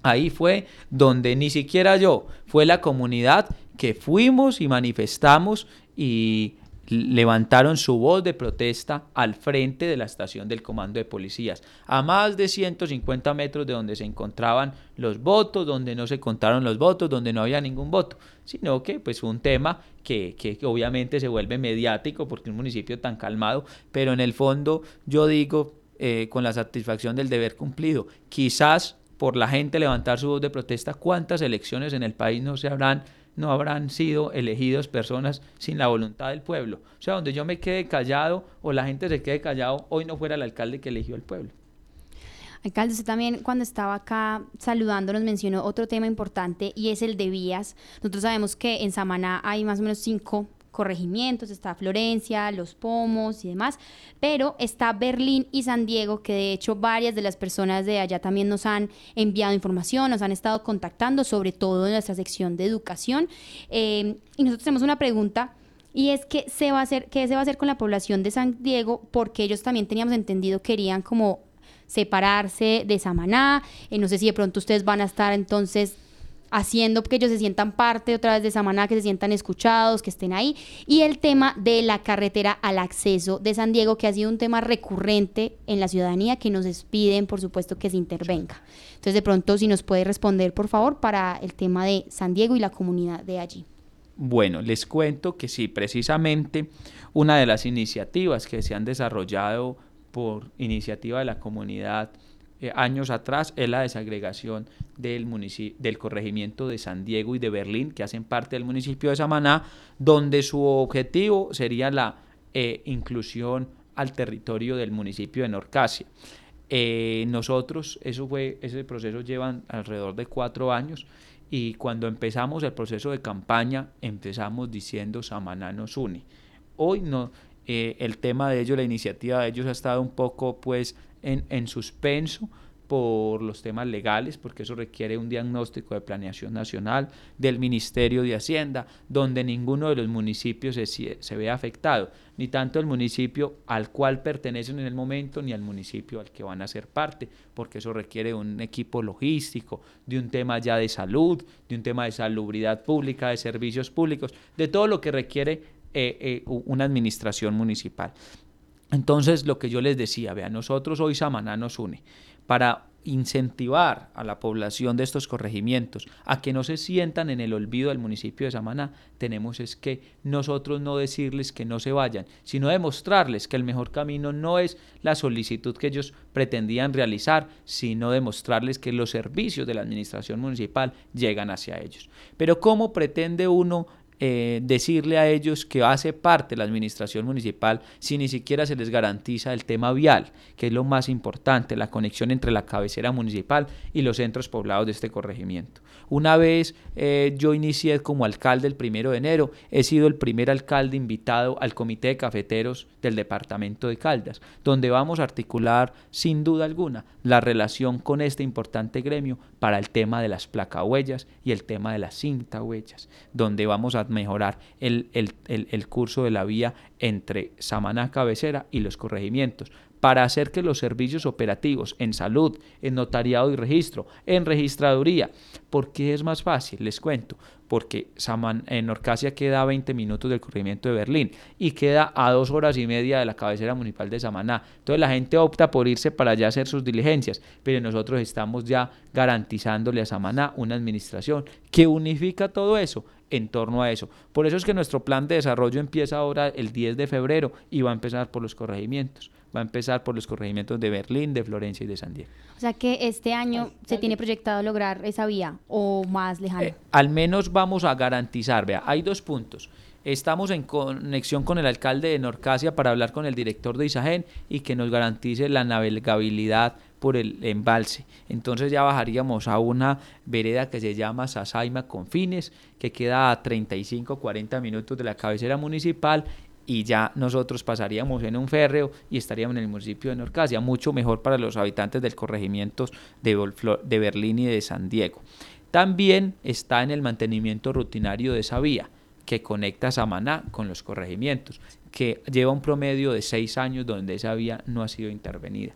Speaker 25: Ahí fue donde ni siquiera yo, fue la comunidad que fuimos y manifestamos y levantaron su voz de protesta al frente de la estación del comando de policías, a más de 150 metros de donde se encontraban los votos, donde no se contaron los votos, donde no había ningún voto, sino que pues fue un tema que, que obviamente se vuelve mediático porque un municipio tan calmado, pero en el fondo yo digo eh, con la satisfacción del deber cumplido, quizás por la gente levantar su voz de protesta, cuántas elecciones en el país no se habrán no habrán sido elegidos personas sin la voluntad del pueblo. O sea, donde yo me quede callado o la gente se quede callado, hoy no fuera el alcalde que eligió el pueblo.
Speaker 2: Alcalde, usted también cuando estaba acá saludando nos mencionó otro tema importante y es el de vías. Nosotros sabemos que en Samaná hay más o menos cinco corregimientos, está Florencia, Los Pomos y demás, pero está Berlín y San Diego, que de hecho varias de las personas de allá también nos han enviado información, nos han estado contactando, sobre todo en nuestra sección de educación. Eh, y nosotros tenemos una pregunta y es que se va a hacer, qué se va a hacer con la población de San Diego, porque ellos también teníamos entendido querían como separarse de Samaná. Eh, no sé si de pronto ustedes van a estar entonces haciendo que ellos se sientan parte otra vez de Samaná, que se sientan escuchados, que estén ahí. Y el tema de la carretera al acceso de San Diego, que ha sido un tema recurrente en la ciudadanía, que nos piden, por supuesto, que se intervenga. Entonces, de pronto, si nos puede responder, por favor, para el tema de San Diego y la comunidad de allí.
Speaker 25: Bueno, les cuento que sí, precisamente una de las iniciativas que se han desarrollado por iniciativa de la comunidad eh, años atrás es la desagregación del, del corregimiento de San Diego y de Berlín, que hacen parte del municipio de Samaná, donde su objetivo sería la eh, inclusión al territorio del municipio de Norcasia. Eh, nosotros, eso fue, ese proceso lleva alrededor de cuatro años y cuando empezamos el proceso de campaña empezamos diciendo Samaná nos une. Hoy no, el tema de ellos, la iniciativa de ellos ha estado un poco pues en, suspenso, por los temas legales, porque eso requiere un diagnóstico de planeación nacional del Ministerio de Hacienda, donde ninguno de los municipios se, se ve afectado, ni tanto el municipio al cual pertenecen en el momento, ni al municipio al que van a ser parte, porque eso requiere un equipo logístico, de un tema ya de salud, de un tema de salubridad pública, de servicios públicos, de todo lo que requiere eh, eh, una administración municipal. Entonces, lo que yo les decía, vean, nosotros hoy Samaná nos une para incentivar a la población de estos corregimientos a que no se sientan en el olvido del municipio de Samaná, tenemos es que nosotros no decirles que no se vayan, sino demostrarles que el mejor camino no es la solicitud que ellos pretendían realizar, sino demostrarles que los servicios de la administración municipal llegan hacia ellos. Pero ¿cómo pretende uno eh, decirle a ellos que hace parte la administración municipal si ni siquiera se les garantiza el tema vial, que es lo más importante, la conexión entre la cabecera municipal y los centros poblados de este corregimiento. Una vez eh, yo inicié como alcalde el primero de enero, he sido el primer alcalde invitado al Comité de Cafeteros del Departamento de Caldas, donde vamos a articular sin duda alguna la relación con este importante gremio para el tema de las placahuellas y el tema de las cinta huellas, donde vamos a mejorar el, el curso de la vía entre Samaná Cabecera y los corregimientos, para hacer que los servicios operativos en salud, en notariado y registro, en registraduría, ¿por qué es más fácil? Les cuento, porque en Orcasia queda a 20 minutos del corrimiento de Berlín y queda a dos horas y media de la cabecera municipal de Samaná. Entonces la gente opta por irse para allá a hacer sus diligencias, pero nosotros estamos ya garantizándole a Samaná una administración que unifica todo eso en torno a eso. Por eso es que nuestro plan de desarrollo empieza ahora el 10 de febrero y va a empezar por los corregimientos va a empezar por los corregimientos de Berlín, de Florencia y de San Diego.
Speaker 2: O sea que este año se tiene proyectado lograr esa vía o más lejano. Eh,
Speaker 25: al menos vamos a garantizar, vea, hay dos puntos. Estamos en conexión con el alcalde de Norcasia para hablar con el director de Isagen y que nos garantice la navegabilidad por el embalse. Entonces ya bajaríamos a una vereda que se llama Sasaima Confines, que queda a 35-40 minutos de la cabecera municipal y ya nosotros pasaríamos en un férreo y estaríamos en el municipio de Norcasia, mucho mejor para los habitantes del corregimiento de, de Berlín y de San Diego. También está en el mantenimiento rutinario de esa vía que conecta Samaná con los corregimientos, que lleva un promedio de seis años donde esa vía no ha sido intervenida.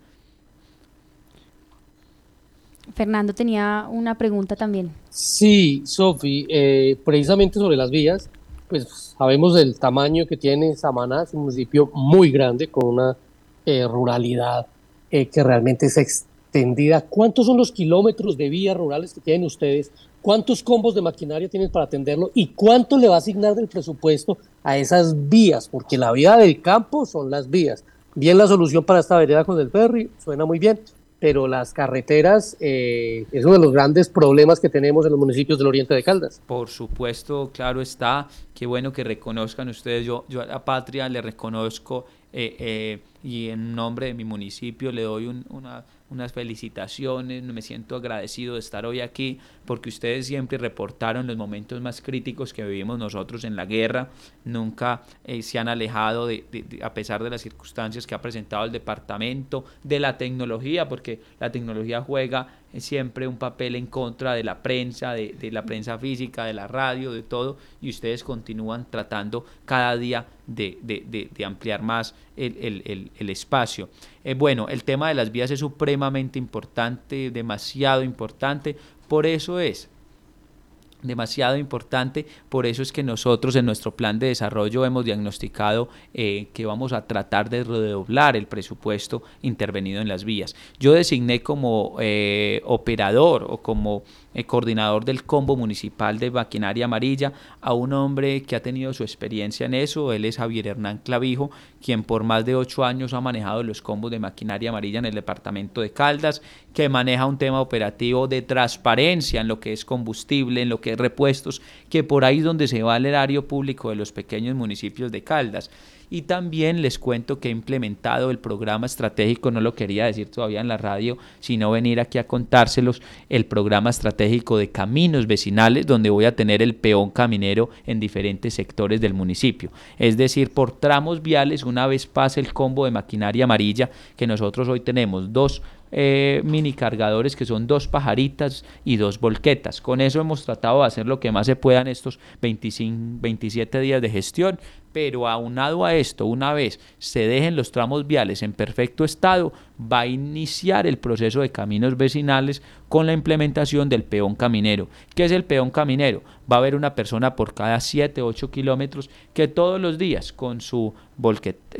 Speaker 2: Fernando tenía una pregunta también.
Speaker 27: Sí, Sofi, eh, precisamente sobre las vías, pues sabemos del tamaño que tiene Samaná, es un municipio muy grande con una eh, ruralidad eh, que realmente es extendida. ¿Cuántos son los kilómetros de vías rurales que tienen ustedes? ¿Cuántos combos de maquinaria tienen para atenderlo? ¿Y cuánto le va a asignar del presupuesto a esas vías? Porque la vía del campo son las vías. Bien la solución para esta vereda con el ferry, suena muy bien, pero las carreteras eh, es uno de los grandes problemas que tenemos en los municipios del oriente de Caldas.
Speaker 25: Por supuesto, claro está, qué bueno que reconozcan ustedes, yo, yo a la patria le reconozco eh, eh, y en nombre de mi municipio le doy una unas felicitaciones, me siento agradecido de estar hoy aquí porque ustedes siempre reportaron los momentos más críticos que vivimos nosotros en la guerra, nunca eh, se han alejado de, a pesar de las circunstancias que ha presentado el departamento, de la tecnología, porque la tecnología juega siempre un papel en contra de la prensa, de, la prensa física, de la radio, de todo, y ustedes continúan tratando cada día de, ampliar más el, espacio. Eh, bueno, el tema de las vías es supremamente importante, demasiado importante, por eso es demasiado importante, por eso es que nosotros en nuestro plan de desarrollo hemos diagnosticado eh, que vamos a tratar de redoblar el presupuesto intervenido en las vías. Yo designé como eh, operador o como el coordinador del combo municipal de maquinaria amarilla, a un hombre que ha tenido su experiencia en eso. Él es Javier Hernán Clavijo, quien por más de ocho años ha manejado los combos de maquinaria amarilla en el departamento de Caldas, que maneja un tema operativo de transparencia en lo que es combustible, en lo que es repuestos, que por ahí es donde se va el erario público de los pequeños municipios de Caldas. Y también les cuento que he implementado el programa estratégico, no lo quería decir todavía en la radio, sino venir aquí a contárselos, el programa estratégico de caminos vecinales, donde voy a tener el peón caminero en diferentes sectores del municipio. Es decir, por tramos viales, una vez pase el combo de maquinaria amarilla, que nosotros hoy tenemos dos eh, mini cargadores que son dos pajaritas y dos volquetas. Con eso hemos tratado de hacer lo que más se pueda en estos 25, 27 días de gestión pero aunado a esto, una vez se dejen los tramos viales en perfecto estado, va a iniciar el proceso de caminos vecinales con la implementación del peón caminero. ¿Qué es el peón caminero? Va a haber una persona por cada 7, 8 kilómetros que todos los días con su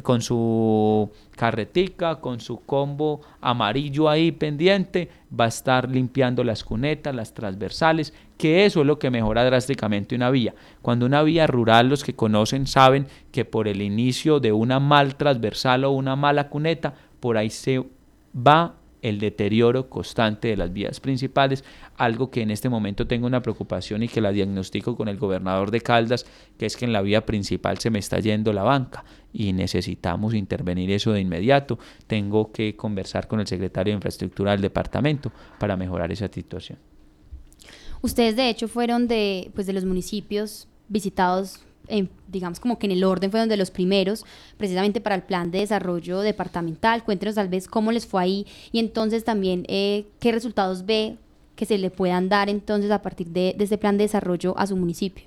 Speaker 25: con su carretica, con su combo amarillo ahí pendiente, va a estar limpiando las cunetas, las transversales, que eso es lo que mejora drásticamente una vía. Cuando una vía rural, los que conocen saben que por el inicio de una mal transversal o una mala cuneta, por ahí se va el deterioro constante de las vías principales, algo que en este momento tengo una preocupación y que la diagnostico con el gobernador de Caldas, que es que en la vía principal se me está yendo la banca y necesitamos intervenir eso de inmediato. Tengo que conversar con el secretario de Infraestructura del departamento para mejorar esa situación.
Speaker 2: Ustedes de hecho fueron de, pues, de los municipios visitados digamos como que en el orden fueron de los primeros, precisamente para el plan de desarrollo departamental. Cuéntenos tal vez cómo les fue ahí y entonces también eh, qué resultados ve que se le puedan dar entonces a partir de, de este plan de desarrollo a su municipio.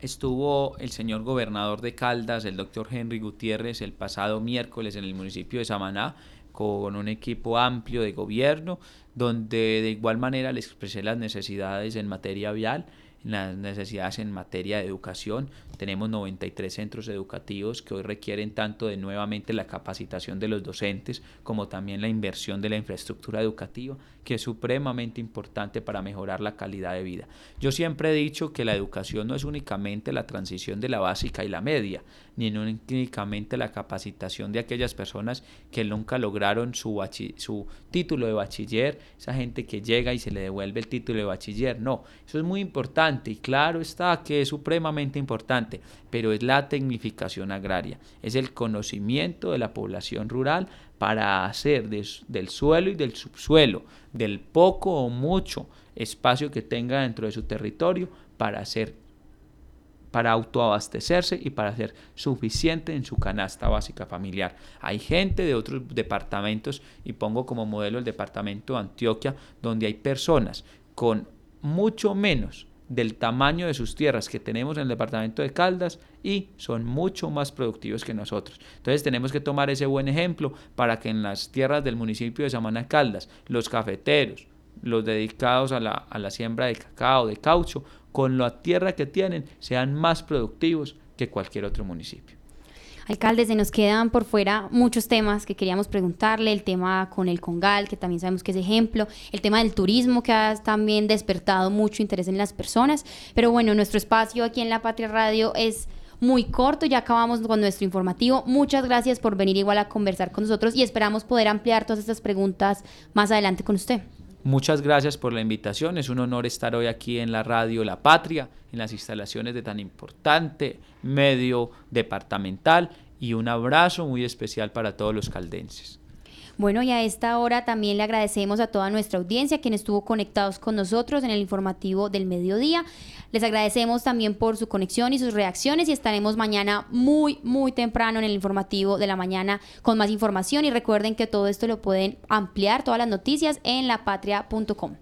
Speaker 25: Estuvo el señor gobernador de Caldas, el doctor Henry Gutiérrez, el pasado miércoles en el municipio de Samaná con un equipo amplio de gobierno, donde de igual manera le expresé las necesidades en materia vial las necesidades en materia de educación. Tenemos 93 centros educativos que hoy requieren tanto de nuevamente la capacitación de los docentes como también la inversión de la infraestructura educativa, que es supremamente importante para mejorar la calidad de vida. Yo siempre he dicho que la educación no es únicamente la transición de la básica y la media, ni únicamente la capacitación de aquellas personas que nunca lograron su, su título de bachiller, esa gente que llega y se le devuelve el título de bachiller. No, eso es muy importante y claro está que es supremamente importante, pero es la tecnificación agraria, es el conocimiento de la población rural para hacer del suelo y del subsuelo, del poco o mucho espacio que tenga dentro de su territorio para hacer para autoabastecerse y para ser suficiente en su canasta básica familiar. Hay gente de otros departamentos, y pongo como modelo el departamento de Antioquia, donde hay personas con mucho menos del tamaño de sus tierras que tenemos en el departamento de Caldas y son mucho más productivos que nosotros. Entonces tenemos que tomar ese buen ejemplo para que en las tierras del municipio de Samana Caldas, los cafeteros, los dedicados a la, a la siembra de cacao, de caucho, con la tierra que tienen, sean más productivos que cualquier otro municipio.
Speaker 2: Alcalde, se nos quedan por fuera muchos temas que queríamos preguntarle, el tema con el Congal, que también sabemos que es ejemplo, el tema del turismo, que ha también despertado mucho interés en las personas, pero bueno, nuestro espacio aquí en La Patria Radio es muy corto, ya acabamos con nuestro informativo. Muchas gracias por venir igual a conversar con nosotros y esperamos poder ampliar todas estas preguntas más adelante con usted.
Speaker 25: Muchas gracias por la invitación. Es un honor estar hoy aquí en la radio La Patria, en las instalaciones de tan importante medio departamental y un abrazo muy especial para todos los caldenses.
Speaker 2: Bueno, y a esta hora también le agradecemos a toda nuestra audiencia, quien estuvo conectados con nosotros en el informativo del mediodía. Les agradecemos también por su conexión y sus reacciones y estaremos mañana muy, muy temprano en el informativo de la mañana con más información y recuerden que todo esto lo pueden ampliar, todas las noticias en lapatria.com.